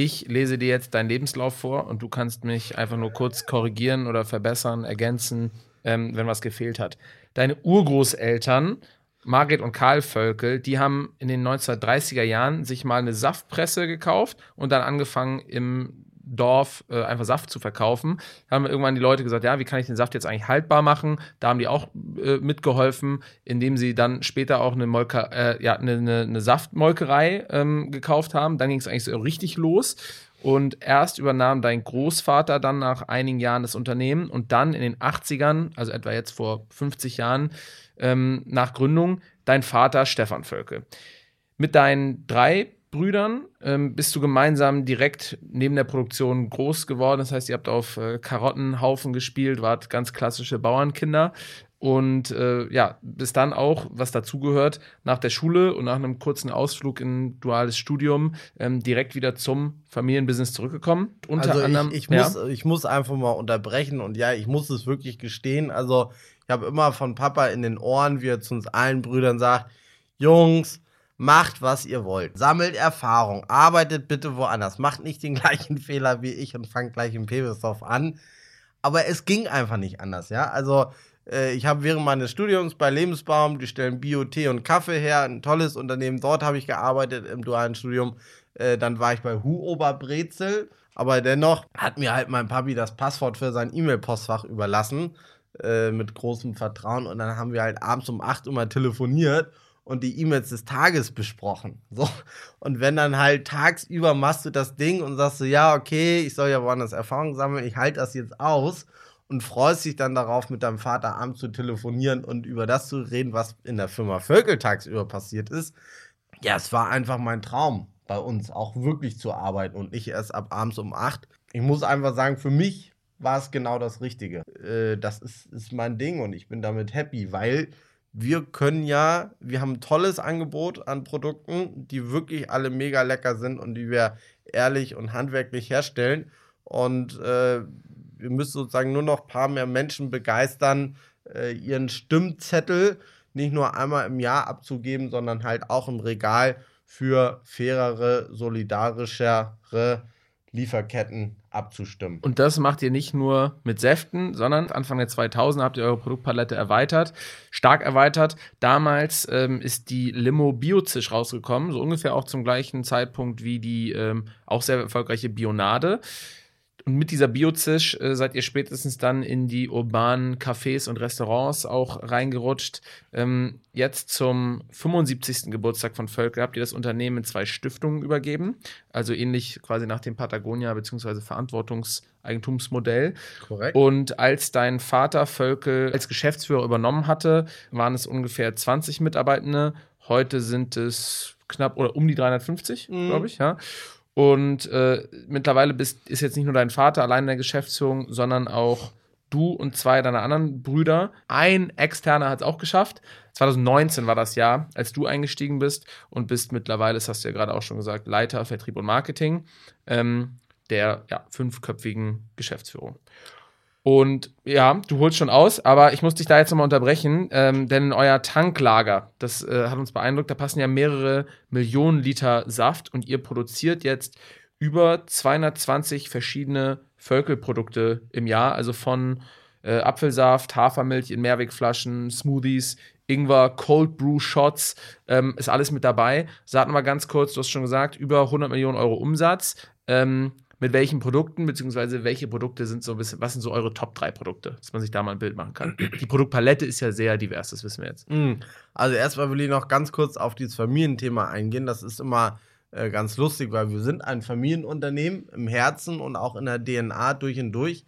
Ich lese dir jetzt deinen Lebenslauf vor und du kannst mich einfach nur kurz korrigieren oder verbessern, ergänzen, ähm, wenn was gefehlt hat. Deine Urgroßeltern, Margret und Karl Völkel, die haben in den 1930er Jahren sich mal eine Saftpresse gekauft und dann angefangen im Dorf äh, einfach Saft zu verkaufen. Da haben irgendwann die Leute gesagt, ja, wie kann ich den Saft jetzt eigentlich haltbar machen? Da haben die auch äh, mitgeholfen, indem sie dann später auch eine, Molke, äh, ja, eine, eine, eine Saftmolkerei ähm, gekauft haben. Dann ging es eigentlich so richtig los. Und erst übernahm dein Großvater dann nach einigen Jahren das Unternehmen und dann in den 80ern, also etwa jetzt vor 50 Jahren, ähm, nach Gründung, dein Vater Stefan Völkel. Mit deinen drei Brüdern ähm, bist du gemeinsam direkt neben der Produktion groß geworden. Das heißt, ihr habt auf äh, Karottenhaufen gespielt, wart ganz klassische Bauernkinder. Und äh, ja, bis dann auch, was dazugehört, nach der Schule und nach einem kurzen Ausflug in duales Studium ähm, direkt wieder zum Familienbusiness zurückgekommen. Unter also anderem. ich, ich, ja. muss, ich muss einfach mal unterbrechen und ja, ich muss es wirklich gestehen. Also ich habe immer von Papa in den Ohren, wie er zu uns allen Brüdern sagt, Jungs, macht, was ihr wollt. Sammelt Erfahrung, arbeitet bitte woanders. Macht nicht den gleichen Fehler wie ich und fangt gleich im Pebelsdorf an. Aber es ging einfach nicht anders, ja. Also äh, ich habe während meines Studiums bei Lebensbaum, die stellen Bio, Tee und Kaffee her, ein tolles Unternehmen. Dort habe ich gearbeitet im dualen Studium. Äh, dann war ich bei Hu Oberbrezel. Aber dennoch hat mir halt mein Papi das Passwort für sein E-Mail-Postfach überlassen. Äh, mit großem Vertrauen. Und dann haben wir halt abends um 8 Uhr mal telefoniert und die E-Mails des Tages besprochen. So. Und wenn dann halt tagsüber machst du das Ding und sagst so, ja, okay, ich soll ja woanders Erfahrung sammeln, ich halte das jetzt aus und freust dich dann darauf, mit deinem Vater abends zu telefonieren und über das zu reden, was in der Firma Völkel tagsüber passiert ist. Ja, es war einfach mein Traum bei uns, auch wirklich zu arbeiten und nicht erst ab abends um acht. Ich muss einfach sagen, für mich war es genau das Richtige. Äh, das ist, ist mein Ding und ich bin damit happy, weil wir können ja, wir haben ein tolles Angebot an Produkten, die wirklich alle mega lecker sind und die wir ehrlich und handwerklich herstellen. Und äh, wir müssen sozusagen nur noch ein paar mehr Menschen begeistern, äh, ihren Stimmzettel nicht nur einmal im Jahr abzugeben, sondern halt auch im Regal für fairere, solidarischere Lieferketten abzustimmen. Und das macht ihr nicht nur mit Säften, sondern Anfang der 2000 habt ihr eure Produktpalette erweitert, stark erweitert. Damals ähm, ist die Limo Biozisch rausgekommen, so ungefähr auch zum gleichen Zeitpunkt wie die ähm, auch sehr erfolgreiche Bionade. Und mit dieser Biozisch äh, seid ihr spätestens dann in die urbanen Cafés und Restaurants auch reingerutscht. Ähm, jetzt zum 75. Geburtstag von Völkel habt ihr das Unternehmen in zwei Stiftungen übergeben. Also ähnlich quasi nach dem Patagonia- bzw. Verantwortungseigentumsmodell. Korrekt. Und als dein Vater Völkel als Geschäftsführer übernommen hatte, waren es ungefähr 20 Mitarbeitende. Heute sind es knapp oder um die 350, Mhm. glaube ich, ja. Und äh, mittlerweile bist, ist jetzt nicht nur dein Vater allein in der Geschäftsführung, sondern auch du und zwei deiner anderen Brüder. Ein externer hat es auch geschafft. 2019 war das Jahr, als du eingestiegen bist und bist mittlerweile, das hast du ja gerade auch schon gesagt, Leiter Vertrieb und Marketing ähm, der ja, fünfköpfigen Geschäftsführung. Und ja, du holst schon aus, aber ich muss dich da jetzt nochmal unterbrechen, ähm, denn euer Tanklager, das äh, hat uns beeindruckt, da passen ja mehrere Millionen Liter Saft und ihr produziert jetzt über 220 verschiedene Völkelprodukte im Jahr, also von äh, Apfelsaft, Hafermilch in Mehrwegflaschen, Smoothies, Ingwer, Cold Brew Shots, ähm, ist alles mit dabei. Sag mal ganz kurz, du hast schon gesagt, über 100 Millionen Euro Umsatz. Ähm, mit welchen Produkten, beziehungsweise welche Produkte sind so ein bisschen, was sind so eure Top 3 Produkte, dass man sich da mal ein Bild machen kann. Die Produktpalette ist ja sehr divers, das wissen wir jetzt. Mm. Also erstmal will ich noch ganz kurz auf dieses Familienthema eingehen. Das ist immer äh, ganz lustig, weil wir sind ein Familienunternehmen im Herzen und auch in der DNA durch und durch.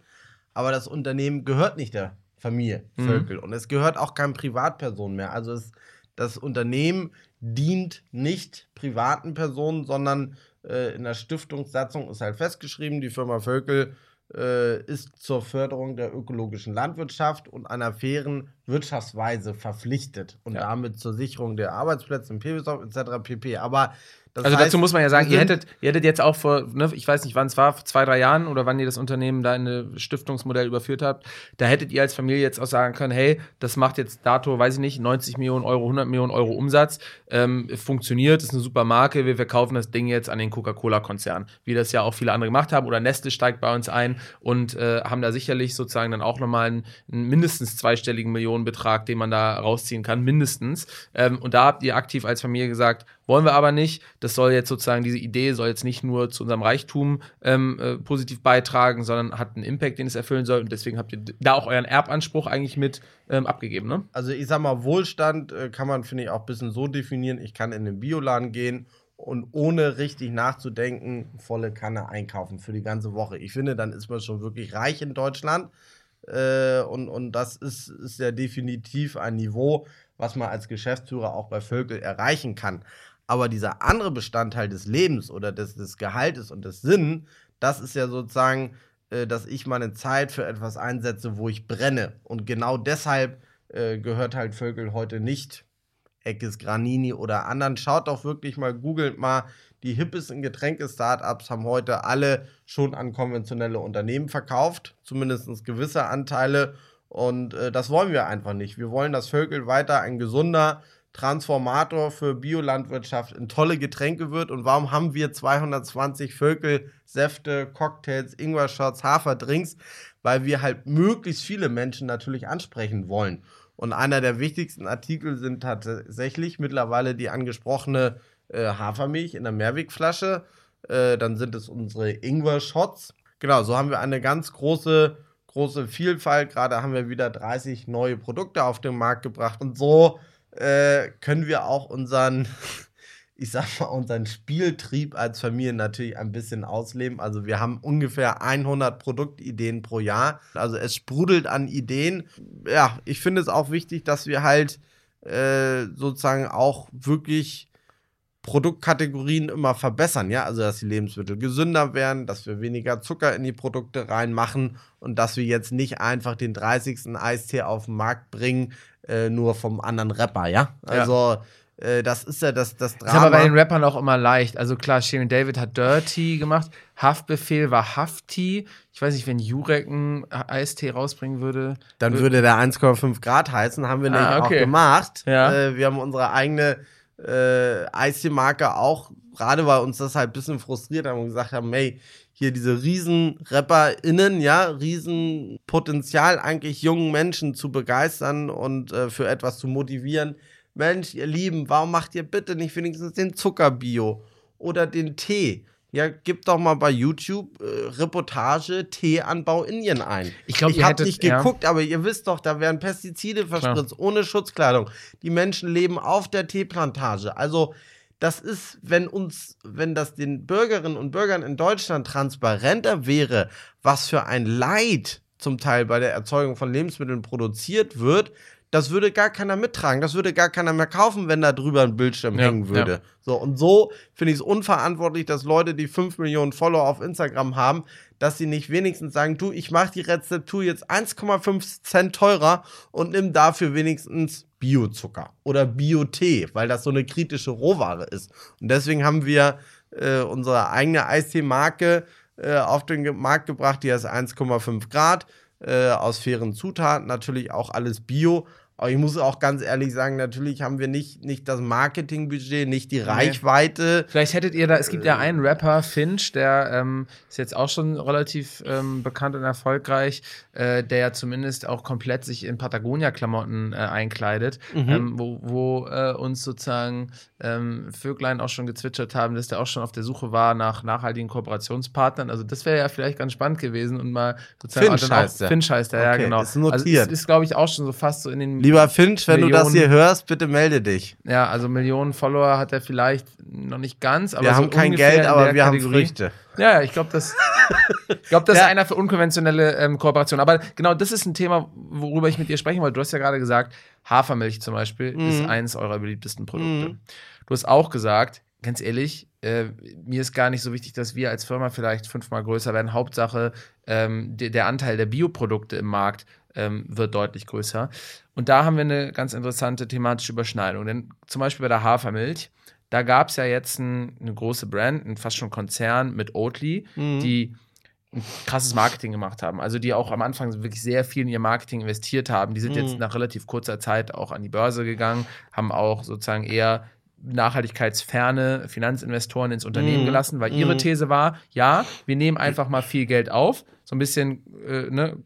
Aber das Unternehmen gehört nicht der Familie Mhm. Völkel und es gehört auch keinem Privatperson mehr. Also es, das Unternehmen dient nicht privaten Personen, sondern äh, in der Stiftungssatzung ist halt festgeschrieben, die Firma Völkel äh, ist zur Förderung der ökologischen Landwirtschaft und einer fairen Wirtschaftsweise verpflichtet und Ja. damit zur Sicherung der Arbeitsplätze im PWSOF etc. pp. Aber das Also heißt, dazu muss man ja sagen, ihr hättet, ihr hättet jetzt auch vor, ne, ich weiß nicht, wann es war, vor zwei, drei Jahren oder wann ihr das Unternehmen da in ein Stiftungsmodell überführt habt, da hättet ihr als Familie jetzt auch sagen können, hey, das macht jetzt dato, weiß ich nicht, 90 Millionen Euro, 100 Millionen Euro Umsatz, ähm, funktioniert, ist eine super Marke, wir verkaufen das Ding jetzt an den Coca-Cola-Konzern, wie das ja auch viele andere gemacht haben oder Nestle steigt bei uns ein und äh, haben da sicherlich sozusagen dann auch nochmal einen, einen mindestens zweistelligen Millionenbetrag, den man da rausziehen kann, mindestens. Ähm, und da habt ihr aktiv als Familie gesagt, wollen wir aber nicht. Das soll jetzt sozusagen, diese Idee soll jetzt nicht nur zu unserem Reichtum ähm, äh, positiv beitragen, sondern hat einen Impact, den es erfüllen soll. Und deswegen habt ihr da auch euren Erbanspruch eigentlich mit ähm, abgegeben, ne? Also ich sag mal, Wohlstand äh, kann man, finde ich, auch ein bisschen so definieren. Ich kann in den Bioladen gehen und ohne richtig nachzudenken, volle Kanne einkaufen für die ganze Woche. Ich finde, dann ist man schon wirklich reich in Deutschland. Äh, und, und das ist, ist ja definitiv ein Niveau, was man als Geschäftsführer auch bei Völkel erreichen kann. Aber dieser andere Bestandteil des Lebens oder des, des Gehaltes und des Sinn, das ist ja sozusagen, äh, dass ich meine Zeit für etwas einsetze, wo ich brenne. Und genau deshalb äh, gehört halt Völkel heute nicht Eckes Granini oder anderen. Schaut doch wirklich mal, googelt mal. Die hippesten Getränke-Startups haben heute alle schon an konventionelle Unternehmen verkauft, zumindest gewisse Anteile. Und äh, das wollen wir einfach nicht. Wir wollen, dass Völkel weiter ein gesunder Transformator für Biolandwirtschaft in tolle Getränke wird. Und warum haben wir 220 Völkel, Säfte, Cocktails, Ingwer-Shots, Haferdrinks? Weil wir halt möglichst viele Menschen natürlich ansprechen wollen. Und einer der wichtigsten Artikel sind tatsächlich mittlerweile die angesprochene äh, Hafermilch in der Mehrwegflasche. Äh, dann sind es unsere Ingwer-Shots. Genau, so haben wir eine ganz große, große Vielfalt. Gerade haben wir wieder 30 neue Produkte auf den Markt gebracht. Und so äh, können wir auch unseren, ich sag mal, unseren Spieltrieb als Familie natürlich ein bisschen ausleben. Also wir haben ungefähr 100 Produktideen pro Jahr. Also es sprudelt an Ideen. Ja, ich finde es auch wichtig, dass wir halt äh, sozusagen auch wirklich Produktkategorien immer verbessern, ja, also dass die Lebensmittel gesünder werden, dass wir weniger Zucker in die Produkte reinmachen und dass wir jetzt nicht einfach den 30. Eistee auf den Markt bringen, äh, nur vom anderen Rapper, ja. Also äh, das ist ja das, das Ist Drama. aber bei den Rappern auch immer leicht. Also klar, Shirin David hat Dirty gemacht. Haftbefehl war Hafti. Ich weiß nicht, wenn Jurek einen Eistee rausbringen würde. Dann würde der 1,5 Grad heißen, haben wir nämlich Ah, okay. auch gemacht. Ja. Äh, wir haben unsere eigene äh, Eistee-Marke auch, gerade weil uns das halt ein bisschen frustriert haben und gesagt haben, hey, hier diese riesen RapperInnen, ja, riesen Potenzial eigentlich jungen Menschen zu begeistern und äh, für etwas zu motivieren. Mensch, ihr Lieben, warum macht ihr bitte nicht wenigstens den Zuckerbio oder den Tee? Ja, gib doch mal bei YouTube äh, Reportage Teeanbau Indien ein. Ich glaub, ich habe nicht ja. geguckt, aber ihr wisst doch, da werden Pestizide verspritzt, ohne Schutzkleidung. Die Menschen leben auf der Teeplantage. Also, das ist, wenn uns, wenn das den Bürgerinnen und Bürgern in Deutschland transparenter wäre, was für ein Leid zum Teil bei der Erzeugung von Lebensmitteln produziert wird, das würde gar keiner mittragen. Das würde gar keiner mehr kaufen, wenn da drüber ein Bildschirm Ja, hängen würde. ja. So, und so finde ich es unverantwortlich, dass Leute, die 5 Millionen Follower auf Instagram haben, dass sie nicht wenigstens sagen, du, ich mache die Rezeptur jetzt 1,5 Cent teurer und nimm dafür wenigstens Biozucker oder Bio-Tee, weil das so eine kritische Rohware ist. Und deswegen haben wir äh, unsere eigene Eistee-Marke äh, auf den Markt gebracht, die heißt 1,5 Grad, äh, aus fairen Zutaten, natürlich auch alles Bio. Aber ich muss auch ganz ehrlich sagen, natürlich haben wir nicht, nicht das Marketingbudget, nicht die Reichweite. Vielleicht hättet ihr da, es gibt ja einen Rapper, Finch, der ähm, ist jetzt auch schon relativ ähm, bekannt und erfolgreich, äh, der ja zumindest auch komplett sich in Patagonia-Klamotten äh, einkleidet, ähm, wo, wo äh, uns sozusagen ähm, Vöglein auch schon gezwitschert haben, dass der auch schon auf der Suche war nach nachhaltigen Kooperationspartnern. Also das wäre ja vielleicht ganz spannend gewesen und mal sozusagen Finch heißt der. Finch heißt der, ja Okay, genau. ist notiert. Also ist, ist glaube ich auch schon so fast so in den Lieber Finch, wenn du das Millionen- hier hörst, bitte melde dich. Ja, also Millionen Follower hat er vielleicht noch nicht ganz, aber Wir so haben kein Geld, aber der wir haben Kategorie. Früchte. Ja, ich glaube, das, ich glaub, das Ja. ist einer für unkonventionelle ähm, Kooperation. Aber genau, das ist ein Thema, worüber ich mit dir sprechen wollte. Du hast ja gerade gesagt, Hafermilch zum Beispiel Mhm. ist eines eurer beliebtesten Produkte. Du hast auch gesagt, ganz ehrlich, äh, mir ist gar nicht so wichtig, dass wir als Firma vielleicht fünfmal größer werden. Hauptsache, ähm, de- der Anteil der Bioprodukte im Markt ähm, wird deutlich größer. Und da haben wir eine ganz interessante thematische Überschneidung. Denn zum Beispiel bei der Hafermilch, da gab es ja jetzt ein, eine große Brand, ein fast schon Konzern mit Oatly, die ein krasses Marketing gemacht haben. Also die auch am Anfang wirklich sehr viel in ihr Marketing investiert haben. Die sind jetzt nach relativ kurzer Zeit auch an die Börse gegangen, haben auch sozusagen eher nachhaltigkeitsferne Finanzinvestoren ins Unternehmen Mhm. gelassen, weil ihre Mhm. These war, ja, wir nehmen einfach mal viel Geld auf, so ein bisschen äh, ne,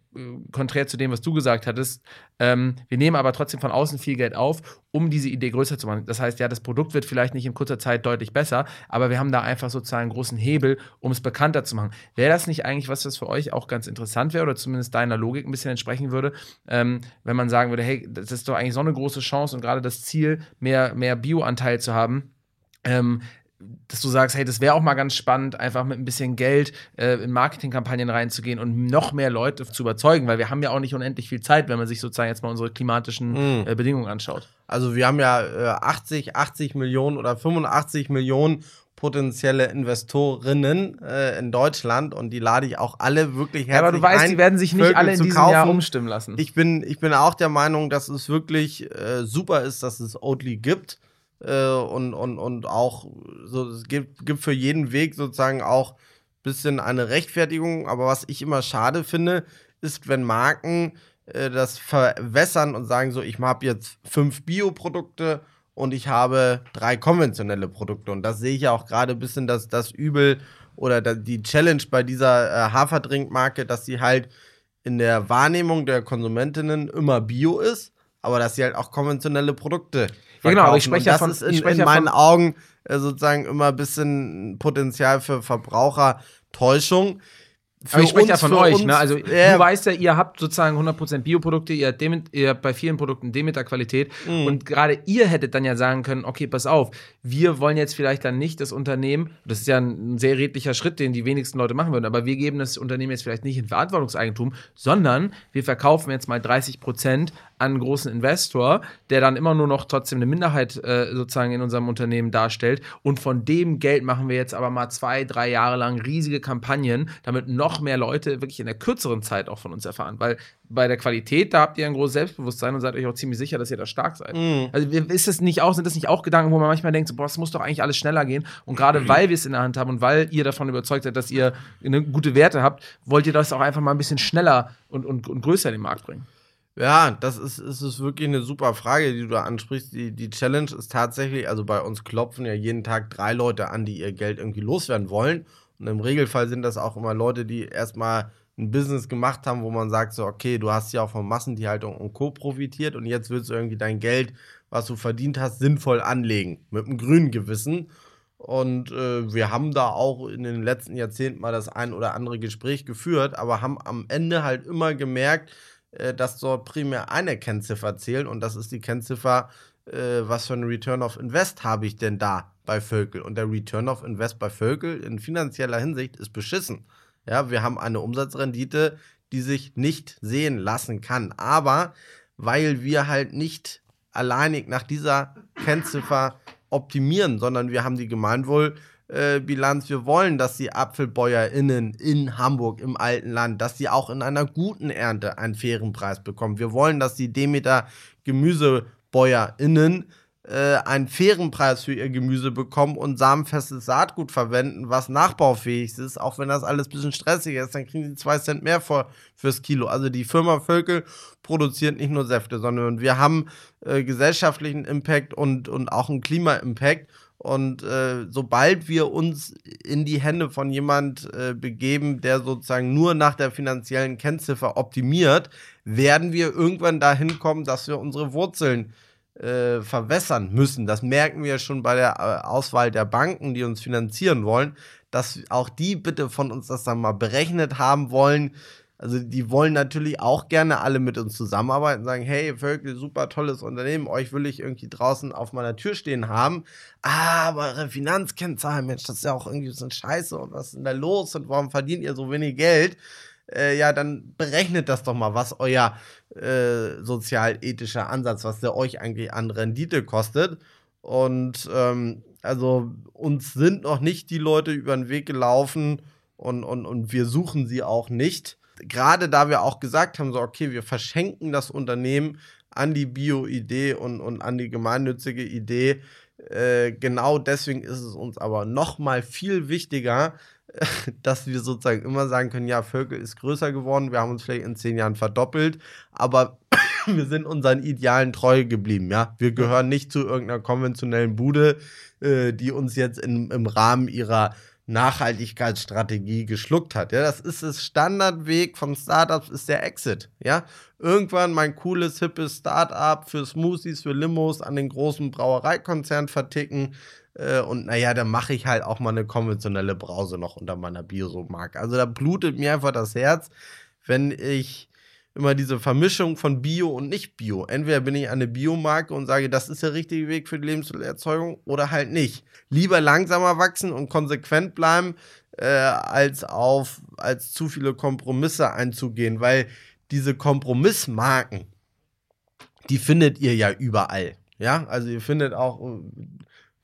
konträr zu dem, was du gesagt hattest. Ähm, wir nehmen aber trotzdem von außen viel Geld auf, um diese Idee größer zu machen. Das heißt, ja, das Produkt wird vielleicht nicht in kurzer Zeit deutlich besser, aber wir haben da einfach sozusagen einen großen Hebel, um es bekannter zu machen. Wäre das nicht eigentlich was, das für euch auch ganz interessant wäre oder zumindest deiner Logik ein bisschen entsprechen würde, ähm, wenn man sagen würde, hey, das ist doch eigentlich so eine große Chance und gerade das Ziel, mehr, mehr Bioanteil zu haben, ähm, dass du sagst, hey, das wäre auch mal ganz spannend, einfach mit ein bisschen Geld äh, in Marketingkampagnen reinzugehen und noch mehr Leute zu überzeugen, weil wir haben ja auch nicht unendlich viel Zeit, wenn man sich sozusagen jetzt mal unsere klimatischen Mhm. äh, Bedingungen anschaut. Also wir haben ja äh, 80, 80 Millionen oder 85 Millionen potenzielle Investorinnen äh, in Deutschland und die lade ich auch alle wirklich herzlich Ja, aber du weißt, ein, die werden sich nicht Völkel alle in diesem Jahr kaufen. umstimmen lassen. Ich bin, ich bin auch der Meinung, dass es wirklich äh, super ist, dass es Oatly gibt. Äh, und, und, und auch so, es gibt, gibt für jeden Weg sozusagen auch ein bisschen eine Rechtfertigung. Aber was ich immer schade finde, ist, wenn Marken äh, das verwässern und sagen so, ich habe jetzt fünf Bioprodukte und ich habe drei konventionelle Produkte. Und das sehe ich ja auch gerade ein bisschen das, das Übel oder die Challenge bei dieser äh, Haferdrinkmarke, dass sie halt in der Wahrnehmung der Konsumentinnen immer Bio ist, aber dass sie halt auch konventionelle Produkte Ja, genau, aber ich verkaufen. spreche ja von- ist ich in, spreche in meinen Augen äh, sozusagen immer ein bisschen Potenzial für Verbrauchertäuschung. Für Aber ich spreche uns- ja von euch, uns- ne? Also Ja, du weißt ja, ihr habt sozusagen 100% Bioprodukte, ihr habt, Demet, ihr habt bei vielen Produkten Demeter-Qualität Mhm. und gerade ihr hättet dann ja sagen können, okay, pass auf, wir wollen jetzt vielleicht dann nicht das Unternehmen, das ist ja ein sehr redlicher Schritt, den die wenigsten Leute machen würden, aber wir geben das Unternehmen jetzt vielleicht nicht in Verantwortungseigentum, sondern wir verkaufen jetzt mal 30% an einen großen Investor, der dann immer nur noch trotzdem eine Minderheit äh, sozusagen in unserem Unternehmen darstellt und von dem Geld machen wir jetzt aber mal zwei, drei Jahre lang riesige Kampagnen, damit noch mehr Leute wirklich in der kürzeren Zeit auch von uns erfahren, weil bei der Qualität, da habt ihr ein großes Selbstbewusstsein und seid euch auch ziemlich sicher, dass ihr da stark seid. Mhm. Also ist das nicht auch, sind das nicht auch Gedanken, wo man manchmal denkt, so, boah, es muss doch eigentlich alles schneller gehen und gerade weil wir es in der Hand haben und weil ihr davon überzeugt seid, dass ihr gute Werte habt, wollt ihr das auch einfach mal ein bisschen schneller und, und, und größer in den Markt bringen. Ja, das ist, ist, ist wirklich eine super Frage, die du da ansprichst. Die, die Challenge ist tatsächlich, also bei uns klopfen ja jeden Tag drei Leute an, die ihr Geld irgendwie loswerden wollen. Und im Regelfall sind das auch immer Leute, die erstmal ein Business gemacht haben, wo man sagt so, okay, du hast ja auch von Massentierhaltung und Co. profitiert und jetzt willst du irgendwie dein Geld, was du verdient hast, sinnvoll anlegen. Mit einem grünen Gewissen. Und äh, wir haben da auch in den letzten Jahrzehnten mal das ein oder andere Gespräch geführt, aber haben am Ende halt immer gemerkt, dass dort primär eine Kennziffer zählt und das ist die Kennziffer, äh, was für ein Return of Invest habe ich denn da bei Völkel? Und der Return of Invest bei Völkel in finanzieller Hinsicht ist beschissen. Ja, wir haben eine Umsatzrendite, die sich nicht sehen lassen kann. Aber weil wir halt nicht alleinig nach dieser Kennziffer optimieren, sondern wir haben die Gemeinwohlbilanz. Wir wollen, dass die ApfelbäuerInnen in Hamburg im alten Land, dass sie auch in einer guten Ernte einen fairen Preis bekommen. Wir wollen, dass die Demeter GemüsebäuerInnen äh, einen fairen Preis für ihr Gemüse bekommen und samenfestes Saatgut verwenden, was nachbaufähig ist, auch wenn das alles ein bisschen stressig ist, dann kriegen sie zwei Cent mehr vor, fürs Kilo. Also die Firma Völkel produziert nicht nur Säfte, sondern wir haben äh, gesellschaftlichen Impact und, und auch einen Klima-Impact. Und äh, sobald wir uns in die Hände von jemand äh, begeben, der sozusagen nur nach der finanziellen Kennziffer optimiert, werden wir irgendwann dahin kommen, dass wir unsere Wurzeln äh, verwässern müssen. Das merken wir schon bei der äh, Auswahl der Banken, die uns finanzieren wollen, dass auch die bitte von uns das dann mal berechnet haben wollen, Also die wollen natürlich auch gerne alle mit uns zusammenarbeiten, sagen, hey, Völkel, super tolles Unternehmen, euch will ich irgendwie draußen auf meiner Tür stehen haben. Aber eure Finanzkennzahlen, Mensch, das ist ja auch irgendwie so ein Scheiße und was ist denn da los und warum verdient ihr so wenig Geld? Äh, ja, dann berechnet das doch mal, was euer äh, sozial-ethischer Ansatz, was der euch eigentlich an Rendite kostet. Und ähm, also uns sind noch nicht die Leute über den Weg gelaufen und, und, und wir suchen sie auch nicht gerade da wir auch gesagt haben, so, okay, wir verschenken das Unternehmen an die Bio-Idee und, und an die gemeinnützige Idee. Äh, genau deswegen ist es uns aber noch mal viel wichtiger, dass wir sozusagen immer sagen können, ja, Völkel ist größer geworden, wir haben uns vielleicht in zehn Jahren verdoppelt, aber wir sind unseren Idealen treu geblieben, ja. Wir gehören nicht zu irgendeiner konventionellen Bude, äh, die uns jetzt in, im Rahmen ihrer Nachhaltigkeitsstrategie geschluckt hat. Ja, das ist das Standardweg von Startups, ist der Exit. Ja, irgendwann mein cooles, hippes Startup für Smoothies, für Limos an den großen Brauereikonzern verticken. Äh, und naja, dann mache ich halt auch mal eine konventionelle Brause noch unter meiner Bioso-Marke. Also da blutet mir einfach das Herz, wenn ich immer diese Vermischung von Bio und Nicht-Bio. Entweder bin ich eine Biomarke und sage, das ist der richtige Weg für die Lebensmittelerzeugung oder halt nicht. Lieber langsamer wachsen und konsequent bleiben, äh, als auf, als zu viele Kompromisse einzugehen, weil diese Kompromissmarken, die findet ihr ja überall. Ja, also ihr findet auch äh,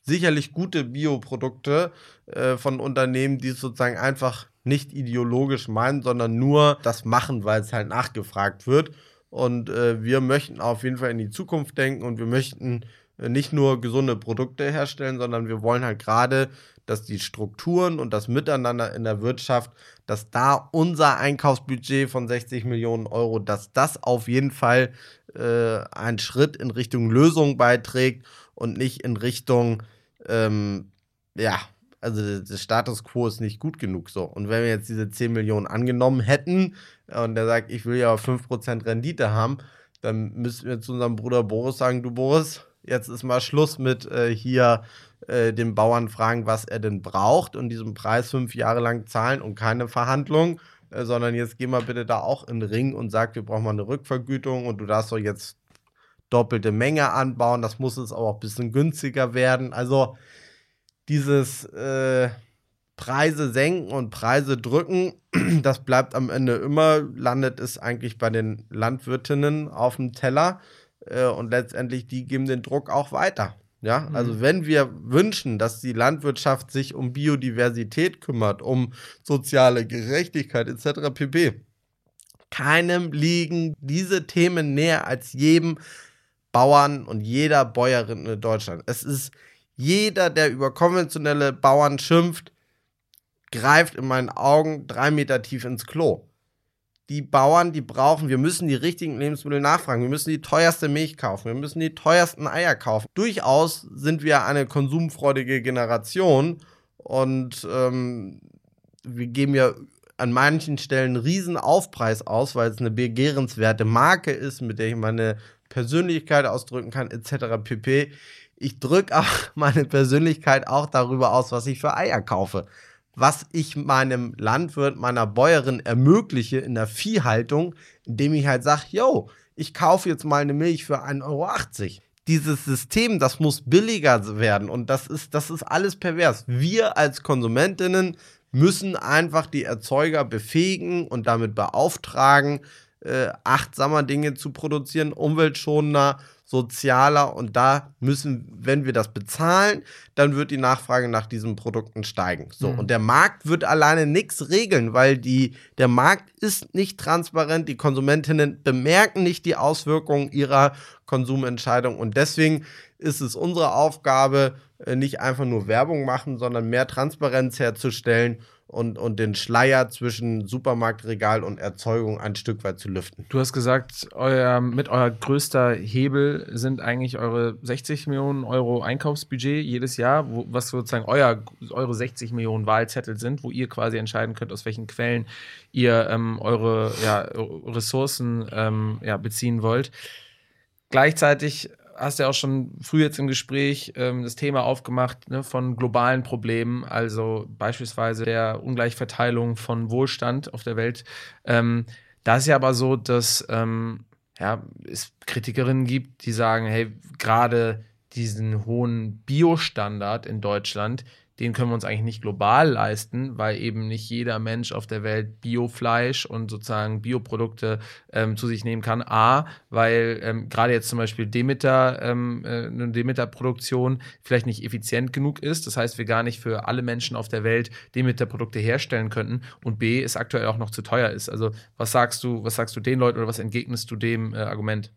sicherlich gute Bioprodukte äh, von Unternehmen, die sozusagen einfach nicht ideologisch meinen, sondern nur das machen, weil es halt nachgefragt wird. Und äh, wir möchten auf jeden Fall in die Zukunft denken und wir möchten äh, nicht nur gesunde Produkte herstellen, sondern wir wollen halt gerade, dass die Strukturen und das Miteinander in der Wirtschaft, dass da unser Einkaufsbudget von 60 Millionen Euro, dass das auf jeden Fall äh, ein Schritt in Richtung Lösung beiträgt und nicht in Richtung, ähm, ja, also der Status quo ist nicht gut genug so. Und wenn wir jetzt diese 10 Millionen angenommen hätten und der sagt, ich will ja 5% Rendite haben, dann müssten wir zu unserem Bruder Boris sagen, du Boris, jetzt ist mal Schluss mit äh, hier äh, den Bauern fragen, was er denn braucht und diesen Preis fünf Jahre lang zahlen und keine Verhandlung, äh, sondern jetzt geh mal bitte da auch in den Ring und sag, wir brauchen mal eine Rückvergütung und du darfst doch jetzt doppelte Menge anbauen, das muss es auch ein bisschen günstiger werden. Also dieses äh, Preise senken und Preise drücken, das bleibt am Ende immer, landet es eigentlich bei den Landwirtinnen auf dem Teller äh, und letztendlich die geben den Druck auch weiter. Ja, mhm. also wenn wir wünschen, dass die Landwirtschaft sich um Biodiversität kümmert, um soziale Gerechtigkeit etc. pp. Keinem liegen diese Themen näher als jedem Bauern und jeder Bäuerin in Deutschland. Es ist jeder, der über konventionelle Bauern schimpft, greift in meinen Augen drei Meter tief ins Klo. Die Bauern, die brauchen, wir müssen die richtigen Lebensmittel nachfragen. Wir müssen die teuerste Milch kaufen. Wir müssen die teuersten Eier kaufen. Durchaus sind wir eine konsumfreudige Generation und ähm, wir geben ja an manchen Stellen einen riesen Aufpreis aus, weil es eine begehrenswerte Marke ist, mit der ich meine Persönlichkeit ausdrücken kann, etc. pp ich drücke auch meine Persönlichkeit auch darüber aus, was ich für Eier kaufe. Was ich meinem Landwirt, meiner Bäuerin ermögliche in der Viehhaltung, indem ich halt sage, yo, ich kaufe jetzt mal eine Milch für 1,80 Euro. Dieses System, das muss billiger werden und das ist, das ist alles pervers. Wir als Konsumentinnen müssen einfach die Erzeuger befähigen und damit beauftragen, äh, achtsamer Dinge zu produzieren, umweltschonender, sozialer und da müssen, wenn wir das bezahlen, dann wird die Nachfrage nach diesen Produkten steigen. So, mhm. und der Markt wird alleine nichts regeln, weil die, der Markt ist nicht transparent, die Konsumentinnen bemerken nicht die Auswirkungen ihrer Konsumentscheidung und deswegen ist es unsere Aufgabe, äh, nicht einfach nur Werbung machen, sondern mehr Transparenz herzustellen und, und den Schleier zwischen Supermarktregal und Erzeugung ein Stück weit zu lüften. Du hast gesagt, euer, mit euer größter Hebel sind eigentlich eure 60 Millionen Euro Einkaufsbudget jedes Jahr, wo, was sozusagen euer, eure 60 Millionen Wahlzettel sind, wo ihr quasi entscheiden könnt, aus welchen Quellen ihr ähm, eure ja, Ressourcen ähm, ja, beziehen wollt. Gleichzeitig hast ja auch schon früh jetzt im Gespräch ähm, das Thema aufgemacht ne, von globalen Problemen, also beispielsweise der Ungleichverteilung von Wohlstand auf der Welt. Ähm, da ist ja aber so, dass ähm, ja, es Kritikerinnen gibt, die sagen, hey, gerade diesen hohen Biostandard in Deutschland, den können wir uns eigentlich nicht global leisten, weil eben nicht jeder Mensch auf der Welt Biofleisch und sozusagen Bioprodukte ähm, zu sich nehmen kann. A, weil ähm, gerade jetzt zum Beispiel Demeter, ähm, äh, eine Demeter-Produktion vielleicht nicht effizient genug ist. Das heißt, wir gar nicht für alle Menschen auf der Welt Demeter-Produkte herstellen könnten. Und B, es aktuell auch noch zu teuer ist. Also was sagst du, was sagst du den Leuten oder was entgegnest du dem äh, Argument?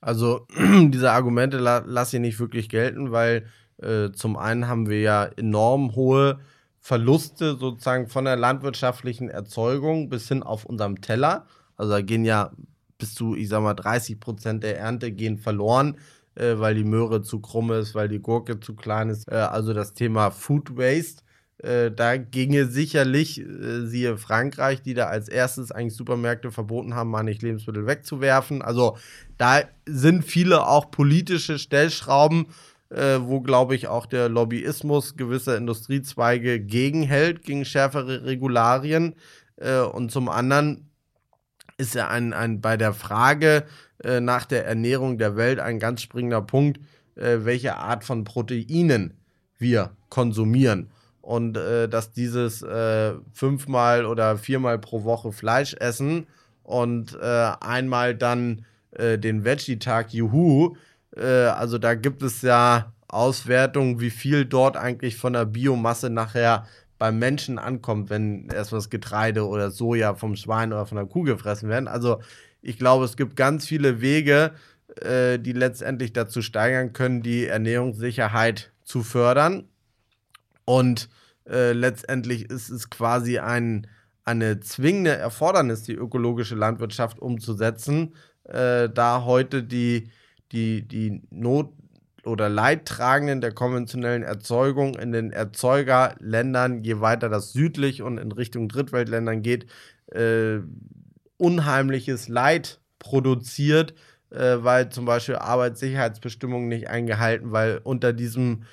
Also diese Argumente la lasse ich nicht wirklich gelten, weil äh, zum einen haben wir ja enorm hohe Verluste sozusagen von der landwirtschaftlichen Erzeugung bis hin auf unserem Teller. Also da gehen ja bis zu, ich sag mal, 30 Prozent der Ernte gehen verloren, äh, weil die Möhre zu krumm ist, weil die Gurke zu klein ist. Äh, also das Thema Food Waste. Äh, da ginge sicherlich, äh, siehe Frankreich, die da als erstes eigentlich Supermärkte verboten haben, mal nicht Lebensmittel wegzuwerfen. Also da sind viele auch politische Stellschrauben, äh, wo, glaube ich, auch der Lobbyismus gewisser Industriezweige gegenhält, gegen schärfere Regularien. Äh, und zum anderen ist ja ein, ein, bei der Frage äh, nach der Ernährung der Welt ein ganz springender Punkt, äh, welche Art von Proteinen wir konsumieren. Und äh, dass dieses äh, fünfmal oder viermal pro Woche Fleisch essen und einmal dann den Veggie-Tag, juhu, also da gibt es ja Auswertungen, wie viel dort eigentlich von der Biomasse nachher beim Menschen ankommt, wenn erst was Getreide oder Soja vom Schwein oder von der Kuh gefressen werden. Also ich glaube, es gibt ganz viele Wege, äh, die letztendlich dazu steigern können, die Ernährungssicherheit zu fördern. Und äh, letztendlich ist es quasi ein, eine zwingende Erfordernis, die ökologische Landwirtschaft umzusetzen, äh, da heute die die, die Not- oder Leidtragenden der konventionellen Erzeugung in den Erzeugerländern, je weiter das südlich und in Richtung Drittweltländern geht, äh, unheimliches Leid produziert, äh, weil zum Beispiel Arbeitssicherheitsbestimmungen nicht eingehalten, weil unter diesem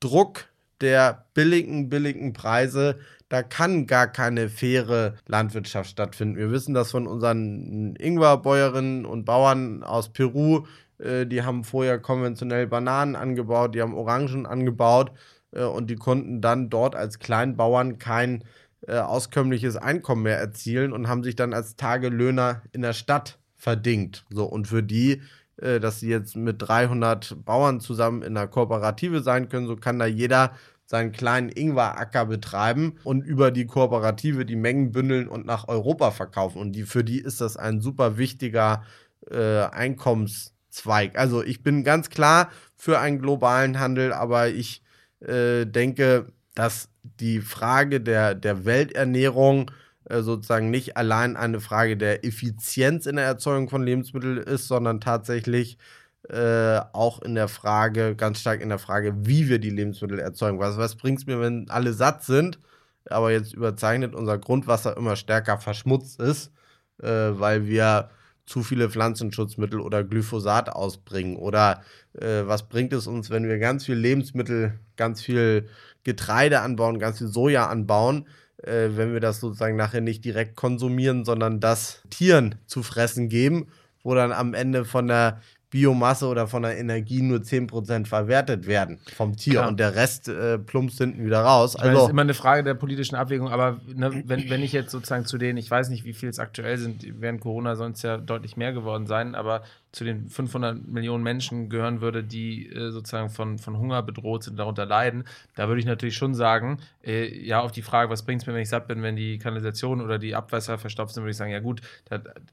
Druck der billigen, billigen Preise, da kann gar keine faire Landwirtschaft stattfinden. Wir wissen das von unseren Ingwerbäuerinnen und Bauern aus Peru, äh, die haben vorher konventionell Bananen angebaut, die haben Orangen angebaut äh, und die konnten dann dort als Kleinbauern kein äh, auskömmliches Einkommen mehr erzielen und haben sich dann als Tagelöhner in der Stadt verdingt. So, und für die, äh, dass sie jetzt mit 300 Bauern zusammen in einer Kooperative sein können, so kann da jeder seinen kleinen Ingwer-Acker betreiben und über die Kooperative die Mengen bündeln und nach Europa verkaufen. Und die, für die ist das ein super wichtiger äh, Einkommens- Zweig. Also ich bin ganz klar für einen globalen Handel, aber ich äh, denke, dass die Frage der, der Welternährung äh, sozusagen nicht allein eine Frage der Effizienz in der Erzeugung von Lebensmitteln ist, sondern tatsächlich äh, auch in der Frage, ganz stark in der Frage, wie wir die Lebensmittel erzeugen. Was, was bringt es mir, wenn alle satt sind, aber jetzt überzeichnet unser Grundwasser immer stärker verschmutzt ist, äh, weil wir zu viele Pflanzenschutzmittel oder Glyphosat ausbringen? Oder äh, was bringt es uns, wenn wir ganz viel Lebensmittel, ganz viel Getreide anbauen, ganz viel Soja anbauen, äh, wenn wir das sozusagen nachher nicht direkt konsumieren, sondern das Tieren zu fressen geben, wo dann am Ende von der Biomasse oder von der Energie nur 10% verwertet werden vom Tier Klar. und der Rest äh, plumpst hinten wieder raus. Meine, also, das ist immer eine Frage der politischen Abwägung, aber ne, wenn, wenn ich jetzt sozusagen zu denen, ich weiß nicht, wie viel es aktuell sind, während Corona soll es ja deutlich mehr geworden sein, aber zu den 500 Millionen Menschen gehören würde, die äh, sozusagen von, von Hunger bedroht sind, darunter leiden, da würde ich natürlich schon sagen, äh, ja, auf die Frage, was bringt es mir, wenn ich satt bin, wenn die Kanalisation oder die Abwässer verstopft sind, würde ich sagen, ja gut,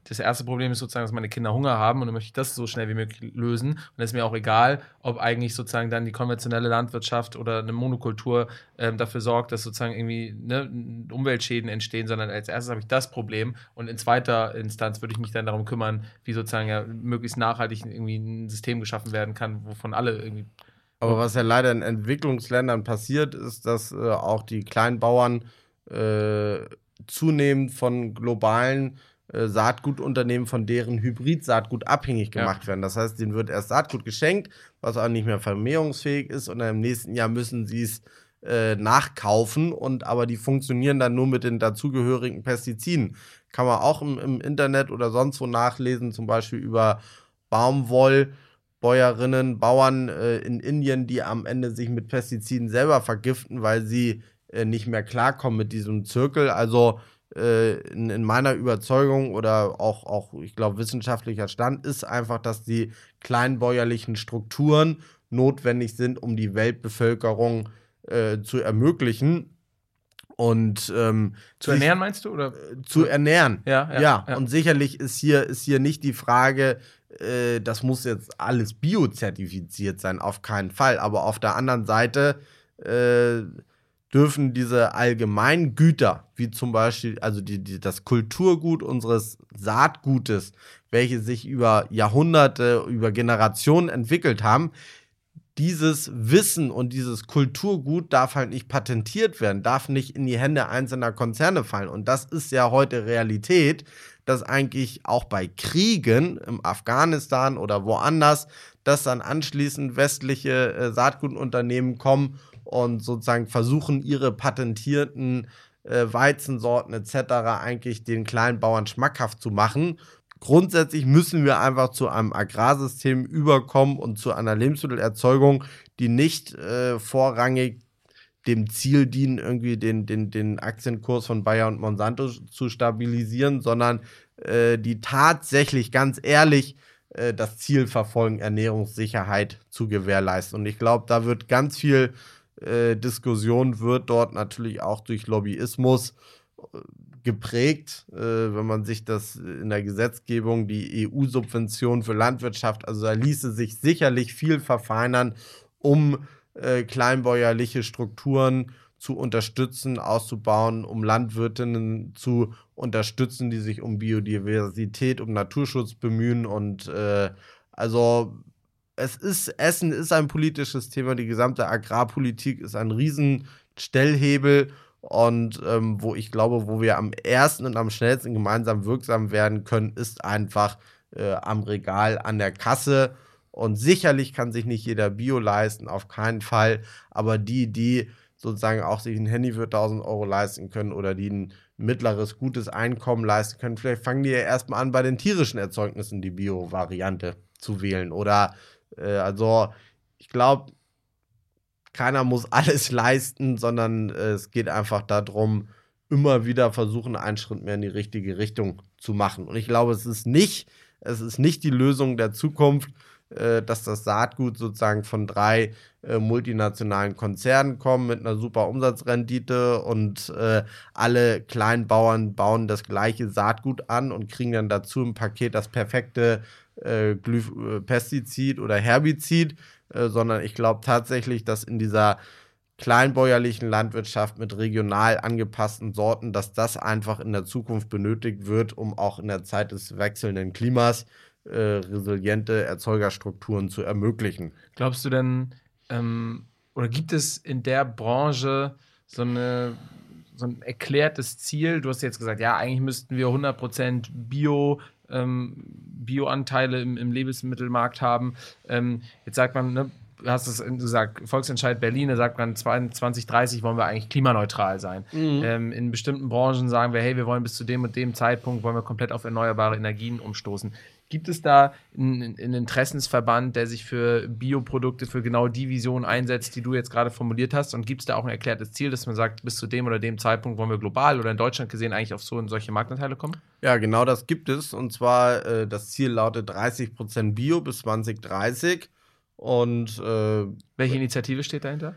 das erste Problem ist sozusagen, dass meine Kinder Hunger haben und dann möchte ich das so schnell wie möglich lösen. Und es ist mir auch egal, ob eigentlich sozusagen dann die konventionelle Landwirtschaft oder eine Monokultur ähm, dafür sorgt, dass sozusagen irgendwie ne, Umweltschäden entstehen, sondern als erstes habe ich das Problem und in zweiter Instanz würde ich mich dann darum kümmern, wie sozusagen ja möglichst nachhaltig irgendwie ein System geschaffen werden kann, wovon alle irgendwie. Aber was ja leider in Entwicklungsländern passiert, ist, dass äh, auch die Kleinbauern äh, zunehmend von globalen Saatgutunternehmen von deren Hybrid-Saatgut abhängig Ja. gemacht werden. Das heißt, denen wird erst Saatgut geschenkt, was auch nicht mehr vermehrungsfähig ist, und dann im nächsten Jahr müssen sie es äh, nachkaufen und aber die funktionieren dann nur mit den dazugehörigen Pestiziden. Kann man auch im, im Internet oder sonst wo nachlesen, zum Beispiel über Baumwollbäuerinnen, Bauern äh, in Indien, die am Ende sich mit Pestiziden selber vergiften, weil sie äh, nicht mehr klarkommen mit diesem Zirkel. Also äh, in, in meiner Überzeugung oder auch, auch ich glaube, wissenschaftlicher Stand ist einfach, dass die kleinbäuerlichen Strukturen notwendig sind, um die Weltbevölkerung äh, zu ermöglichen und ähm, Zu ernähren meinst du? Oder? zu ernähren. Ja, ja, Ja, ja. und sicherlich ist hier, ist hier nicht die Frage, äh, das muss jetzt alles biozertifiziert sein, auf keinen Fall. Aber auf der anderen Seite äh, dürfen diese allgemeinen Güter, wie zum Beispiel, also die, die, das Kulturgut unseres Saatgutes, welche sich über Jahrhunderte, über Generationen entwickelt haben, dieses Wissen und dieses Kulturgut darf halt nicht patentiert werden, darf nicht in die Hände einzelner Konzerne fallen. Und das ist ja heute Realität, dass eigentlich auch bei Kriegen im Afghanistan oder woanders, dass dann anschließend westliche äh, Saatgutunternehmen kommen und sozusagen versuchen, ihre patentierten äh, Weizensorten etc. eigentlich den kleinen Bauern schmackhaft zu machen. Grundsätzlich müssen wir einfach zu einem Agrarsystem überkommen und zu einer Lebensmittelerzeugung, die nicht äh, vorrangig dem Ziel dienen, irgendwie den, den, den Aktienkurs von Bayer und Monsanto zu stabilisieren, sondern äh, die tatsächlich ganz ehrlich äh, das Ziel verfolgen, Ernährungssicherheit zu gewährleisten. Und ich glaube, da wird ganz viel äh, Diskussion, wird dort natürlich auch durch Lobbyismus äh, geprägt, äh, wenn man sich das in der Gesetzgebung, die EU-Subvention für Landwirtschaft, also da ließe sich sicherlich viel verfeinern, um äh, kleinbäuerliche Strukturen zu unterstützen, auszubauen, um Landwirtinnen zu unterstützen, die sich um Biodiversität, um Naturschutz bemühen. Und äh, also es ist, Essen ist ein politisches Thema, die gesamte Agrarpolitik ist ein Riesenstellhebel. Und ähm, wo ich glaube, wo wir am ersten und am schnellsten gemeinsam wirksam werden können, ist einfach äh, am Regal, an der Kasse. Und sicherlich kann sich nicht jeder Bio leisten, auf keinen Fall. Aber die, die sozusagen auch sich ein Handy für 1000 Euro leisten können oder die ein mittleres, gutes Einkommen leisten können, vielleicht fangen die ja erstmal an, bei den tierischen Erzeugnissen die Bio-Variante zu wählen. Oder äh, also, ich glaube, keiner muss alles leisten, sondern äh, es geht einfach darum, immer wieder versuchen, einen Schritt mehr in die richtige Richtung zu machen. Und ich glaube, es ist nicht, es ist nicht die Lösung der Zukunft, dass das Saatgut sozusagen von drei äh, multinationalen Konzernen kommt mit einer super Umsatzrendite und äh, alle Kleinbauern bauen das gleiche Saatgut an und kriegen dann dazu im Paket das perfekte äh, äh, Pestizid oder Herbizid, äh, sondern ich glaube tatsächlich, dass in dieser kleinbäuerlichen Landwirtschaft mit regional angepassten Sorten, dass das einfach in der Zukunft benötigt wird, um auch in der Zeit des wechselnden Klimas äh, resiliente Erzeugerstrukturen zu ermöglichen. Glaubst du denn, ähm, oder gibt es in der Branche so, eine, so ein erklärtes Ziel? Du hast jetzt gesagt, ja, eigentlich müssten wir 100% Bio, ähm, Bioanteile im, im Lebensmittelmarkt haben. Ähm, jetzt sagt man, ne, du hast es gesagt, Volksentscheid Berlin, da sagt man 2030 wollen wir eigentlich klimaneutral sein. Ähm, in bestimmten Branchen sagen wir, hey, wir wollen bis zu dem und dem Zeitpunkt wollen wir komplett auf erneuerbare Energien umstoßen. Gibt es da einen, einen Interessensverband, der sich für Bioprodukte, für genau die Vision einsetzt, die du jetzt gerade formuliert hast? Und gibt es da auch ein erklärtes Ziel, dass man sagt, bis zu dem oder dem Zeitpunkt wollen wir global oder in Deutschland gesehen eigentlich auf so und solche Marktanteile kommen? Ja, genau das gibt es. Und zwar äh, das Ziel lautet 30% Bio bis 2030. Und äh, Welche Initiative steht dahinter?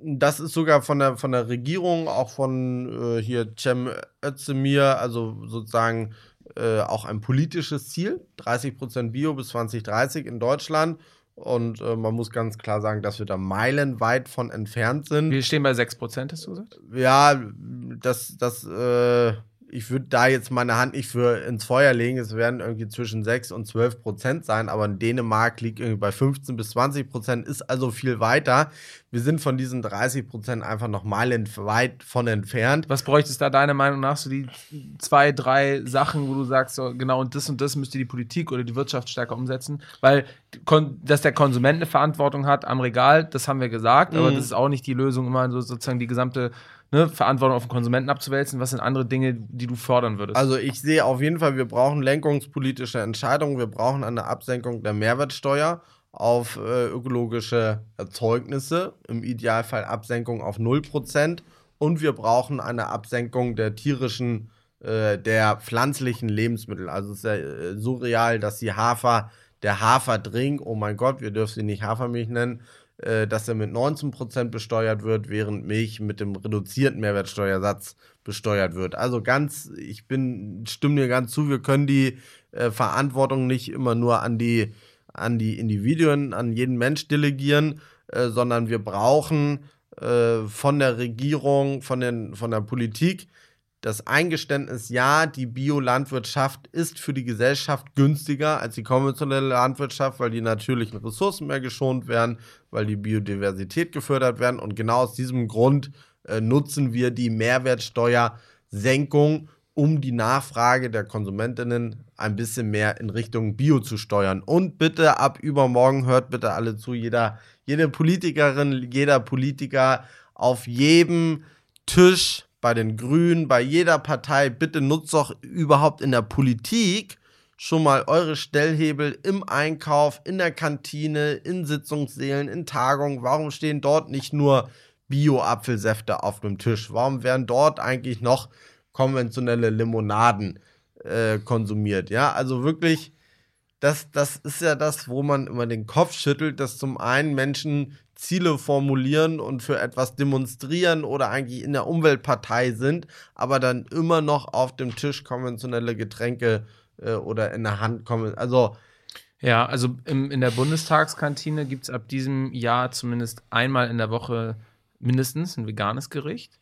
das ist sogar von der, von der Regierung, auch von äh, hier Cem Özdemir, also sozusagen äh, auch ein politisches Ziel. 30% Bio bis 2030 in Deutschland. Und äh, man muss ganz klar sagen, dass wir da meilenweit von entfernt sind. Wir stehen bei 6%, hast du gesagt? Ja, das, das, äh, ich würde da jetzt meine Hand nicht für ins Feuer legen. Es werden irgendwie zwischen 6 und 12 Prozent sein, aber in Dänemark liegt irgendwie bei 15 bis 20 Prozent, ist also viel weiter. Wir sind von diesen 30 Prozent einfach noch meilenweit von entfernt. Was bräuchtest da deiner Meinung nach so die zwei, drei Sachen, wo du sagst, so, genau und das und das müsste die Politik oder die Wirtschaft stärker umsetzen? Weil, dass der Konsument eine Verantwortung hat am Regal, das haben wir gesagt, aber Mhm. das ist auch nicht die Lösung, immer so sozusagen die gesamte ne, Verantwortung auf den Konsumenten abzuwälzen. Was sind andere Dinge, die du fördern würdest? Also ich sehe auf jeden Fall, wir brauchen lenkungspolitische Entscheidungen. Wir brauchen eine Absenkung der Mehrwertsteuer auf äh, ökologische Erzeugnisse, im Idealfall Absenkung auf 0%. Und wir brauchen eine Absenkung der tierischen, äh, der pflanzlichen Lebensmittel. Also es ist ja äh, surreal, dass die Hafer, der Haferdrink, oh mein Gott, wir dürfen sie nicht Hafermilch nennen, äh, dass er mit 19% besteuert wird, während Milch mit dem reduzierten Mehrwertsteuersatz besteuert wird. Also ganz, ich bin, stimme dir ganz zu, wir können die äh, Verantwortung nicht immer nur an die, an die Individuen, an jeden Mensch delegieren, äh, sondern wir brauchen äh, von der Regierung, von, den, von der Politik das Eingeständnis, ja, die Biolandwirtschaft ist für die Gesellschaft günstiger als die konventionelle Landwirtschaft, weil die natürlichen Ressourcen mehr geschont werden, weil die Biodiversität gefördert werden. Und genau aus diesem Grund äh, nutzen wir die Mehrwertsteuersenkung, um die Nachfrage der Konsumentinnen ein bisschen mehr in Richtung Bio zu steuern. Und bitte ab übermorgen hört bitte alle zu, jeder, jede Politikerin, jeder Politiker auf jedem Tisch bei den Grünen, bei jeder Partei, bitte nutzt doch überhaupt in der Politik schon mal eure Stellhebel im Einkauf, in der Kantine, in Sitzungssälen, in Tagungen. Warum stehen dort nicht nur Bio-Apfelsäfte auf dem Tisch? Warum werden dort eigentlich noch konventionelle Limonaden äh, konsumiert? Ja, also wirklich, das, das ist ja das, wo man immer den Kopf schüttelt, dass zum einen Menschen Ziele formulieren und für etwas demonstrieren oder eigentlich in der Umweltpartei sind, aber dann immer noch auf dem Tisch konventionelle Getränke äh, oder in der Hand kommen. Also Ja, also im, in der Bundestagskantine gibt es ab diesem Jahr zumindest einmal in der Woche mindestens ein veganes Gericht.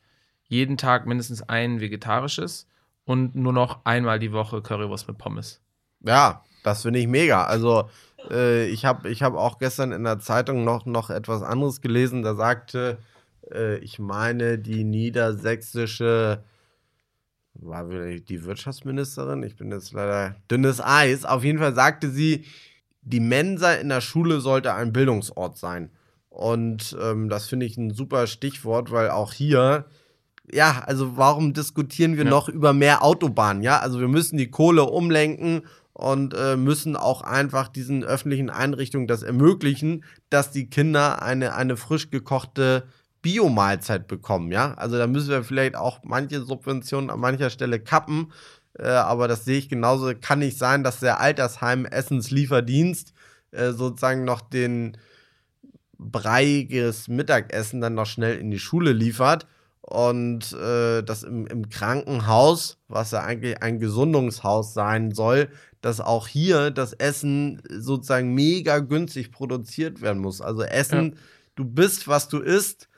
Jeden Tag mindestens ein vegetarisches und nur noch einmal die Woche Currywurst mit Pommes. ja, das finde ich mega. Also äh, ich habe ich hab auch gestern in der Zeitung noch, noch etwas anderes gelesen. Da sagte, äh, ich meine, die niedersächsische, war die Wirtschaftsministerin, ich bin jetzt leider dünnes Eis. Auf jeden Fall sagte sie, die Mensa in der Schule sollte ein Bildungsort sein. Und ähm, das finde ich ein super Stichwort, weil auch hier, ja, also warum diskutieren wir Ja. noch über mehr Autobahnen? Ja, also wir müssen die Kohle umlenken und äh, müssen auch einfach diesen öffentlichen Einrichtungen das ermöglichen, dass die Kinder eine, eine frisch gekochte Biomahlzeit bekommen, ja. Also da müssen wir vielleicht auch manche Subventionen an mancher Stelle kappen, äh, aber das sehe ich genauso. Kann nicht sein, dass der Altersheim Essenslieferdienst äh, sozusagen noch den breiiges Mittagessen dann noch schnell in die Schule liefert und äh, das im, im Krankenhaus, was ja eigentlich ein Gesundungshaus sein soll, dass auch hier das Essen sozusagen mega günstig produziert werden muss. Also Essen, du bist, was du isst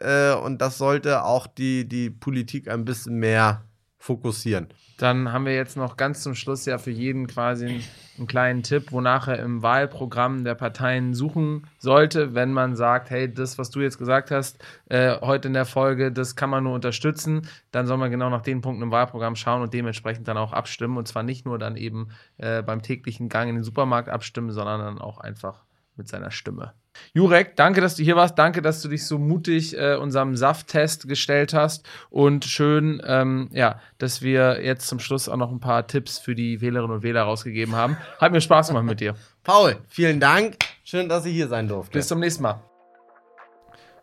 äh, und das sollte auch die, die Politik ein bisschen mehr fokussieren. Dann haben wir jetzt noch ganz zum Schluss ja für jeden quasi einen, einen kleinen Tipp, wonach er im Wahlprogramm der Parteien suchen sollte, wenn man sagt, hey, das, was du jetzt gesagt hast, äh, heute in der Folge, das kann man nur unterstützen, dann soll man genau nach den Punkten im Wahlprogramm schauen und dementsprechend dann auch abstimmen. Und zwar nicht nur dann eben äh, beim täglichen Gang in den Supermarkt abstimmen, sondern dann auch einfach mit seiner Stimme. Jurek, danke, dass du hier warst. Danke, dass du dich so mutig äh, unserem Safttest gestellt hast. Und schön, ähm, ja, dass wir jetzt zum Schluss auch noch ein paar Tipps für die Wählerinnen und Wähler rausgegeben haben. Hat mir Spaß gemacht mit dir. Paul, vielen Dank. Schön, dass ich hier sein durfte. Bis zum nächsten Mal.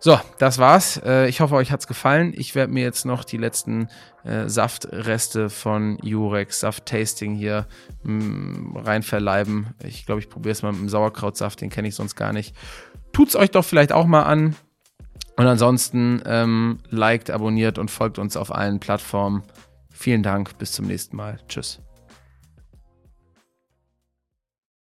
So, das war's. Äh, ich hoffe, euch hat's gefallen. Ich werde mir jetzt noch die letzten äh, Saftreste von Jurex Saft-Tasting hier mh, rein verleiben. Ich glaube, ich probiere es mal mit dem Sauerkrautsaft, den kenne ich sonst gar nicht. Tut's euch doch vielleicht auch mal an. Und ansonsten ähm, liked, abonniert und folgt uns auf allen Plattformen. Vielen Dank, bis zum nächsten Mal. Tschüss.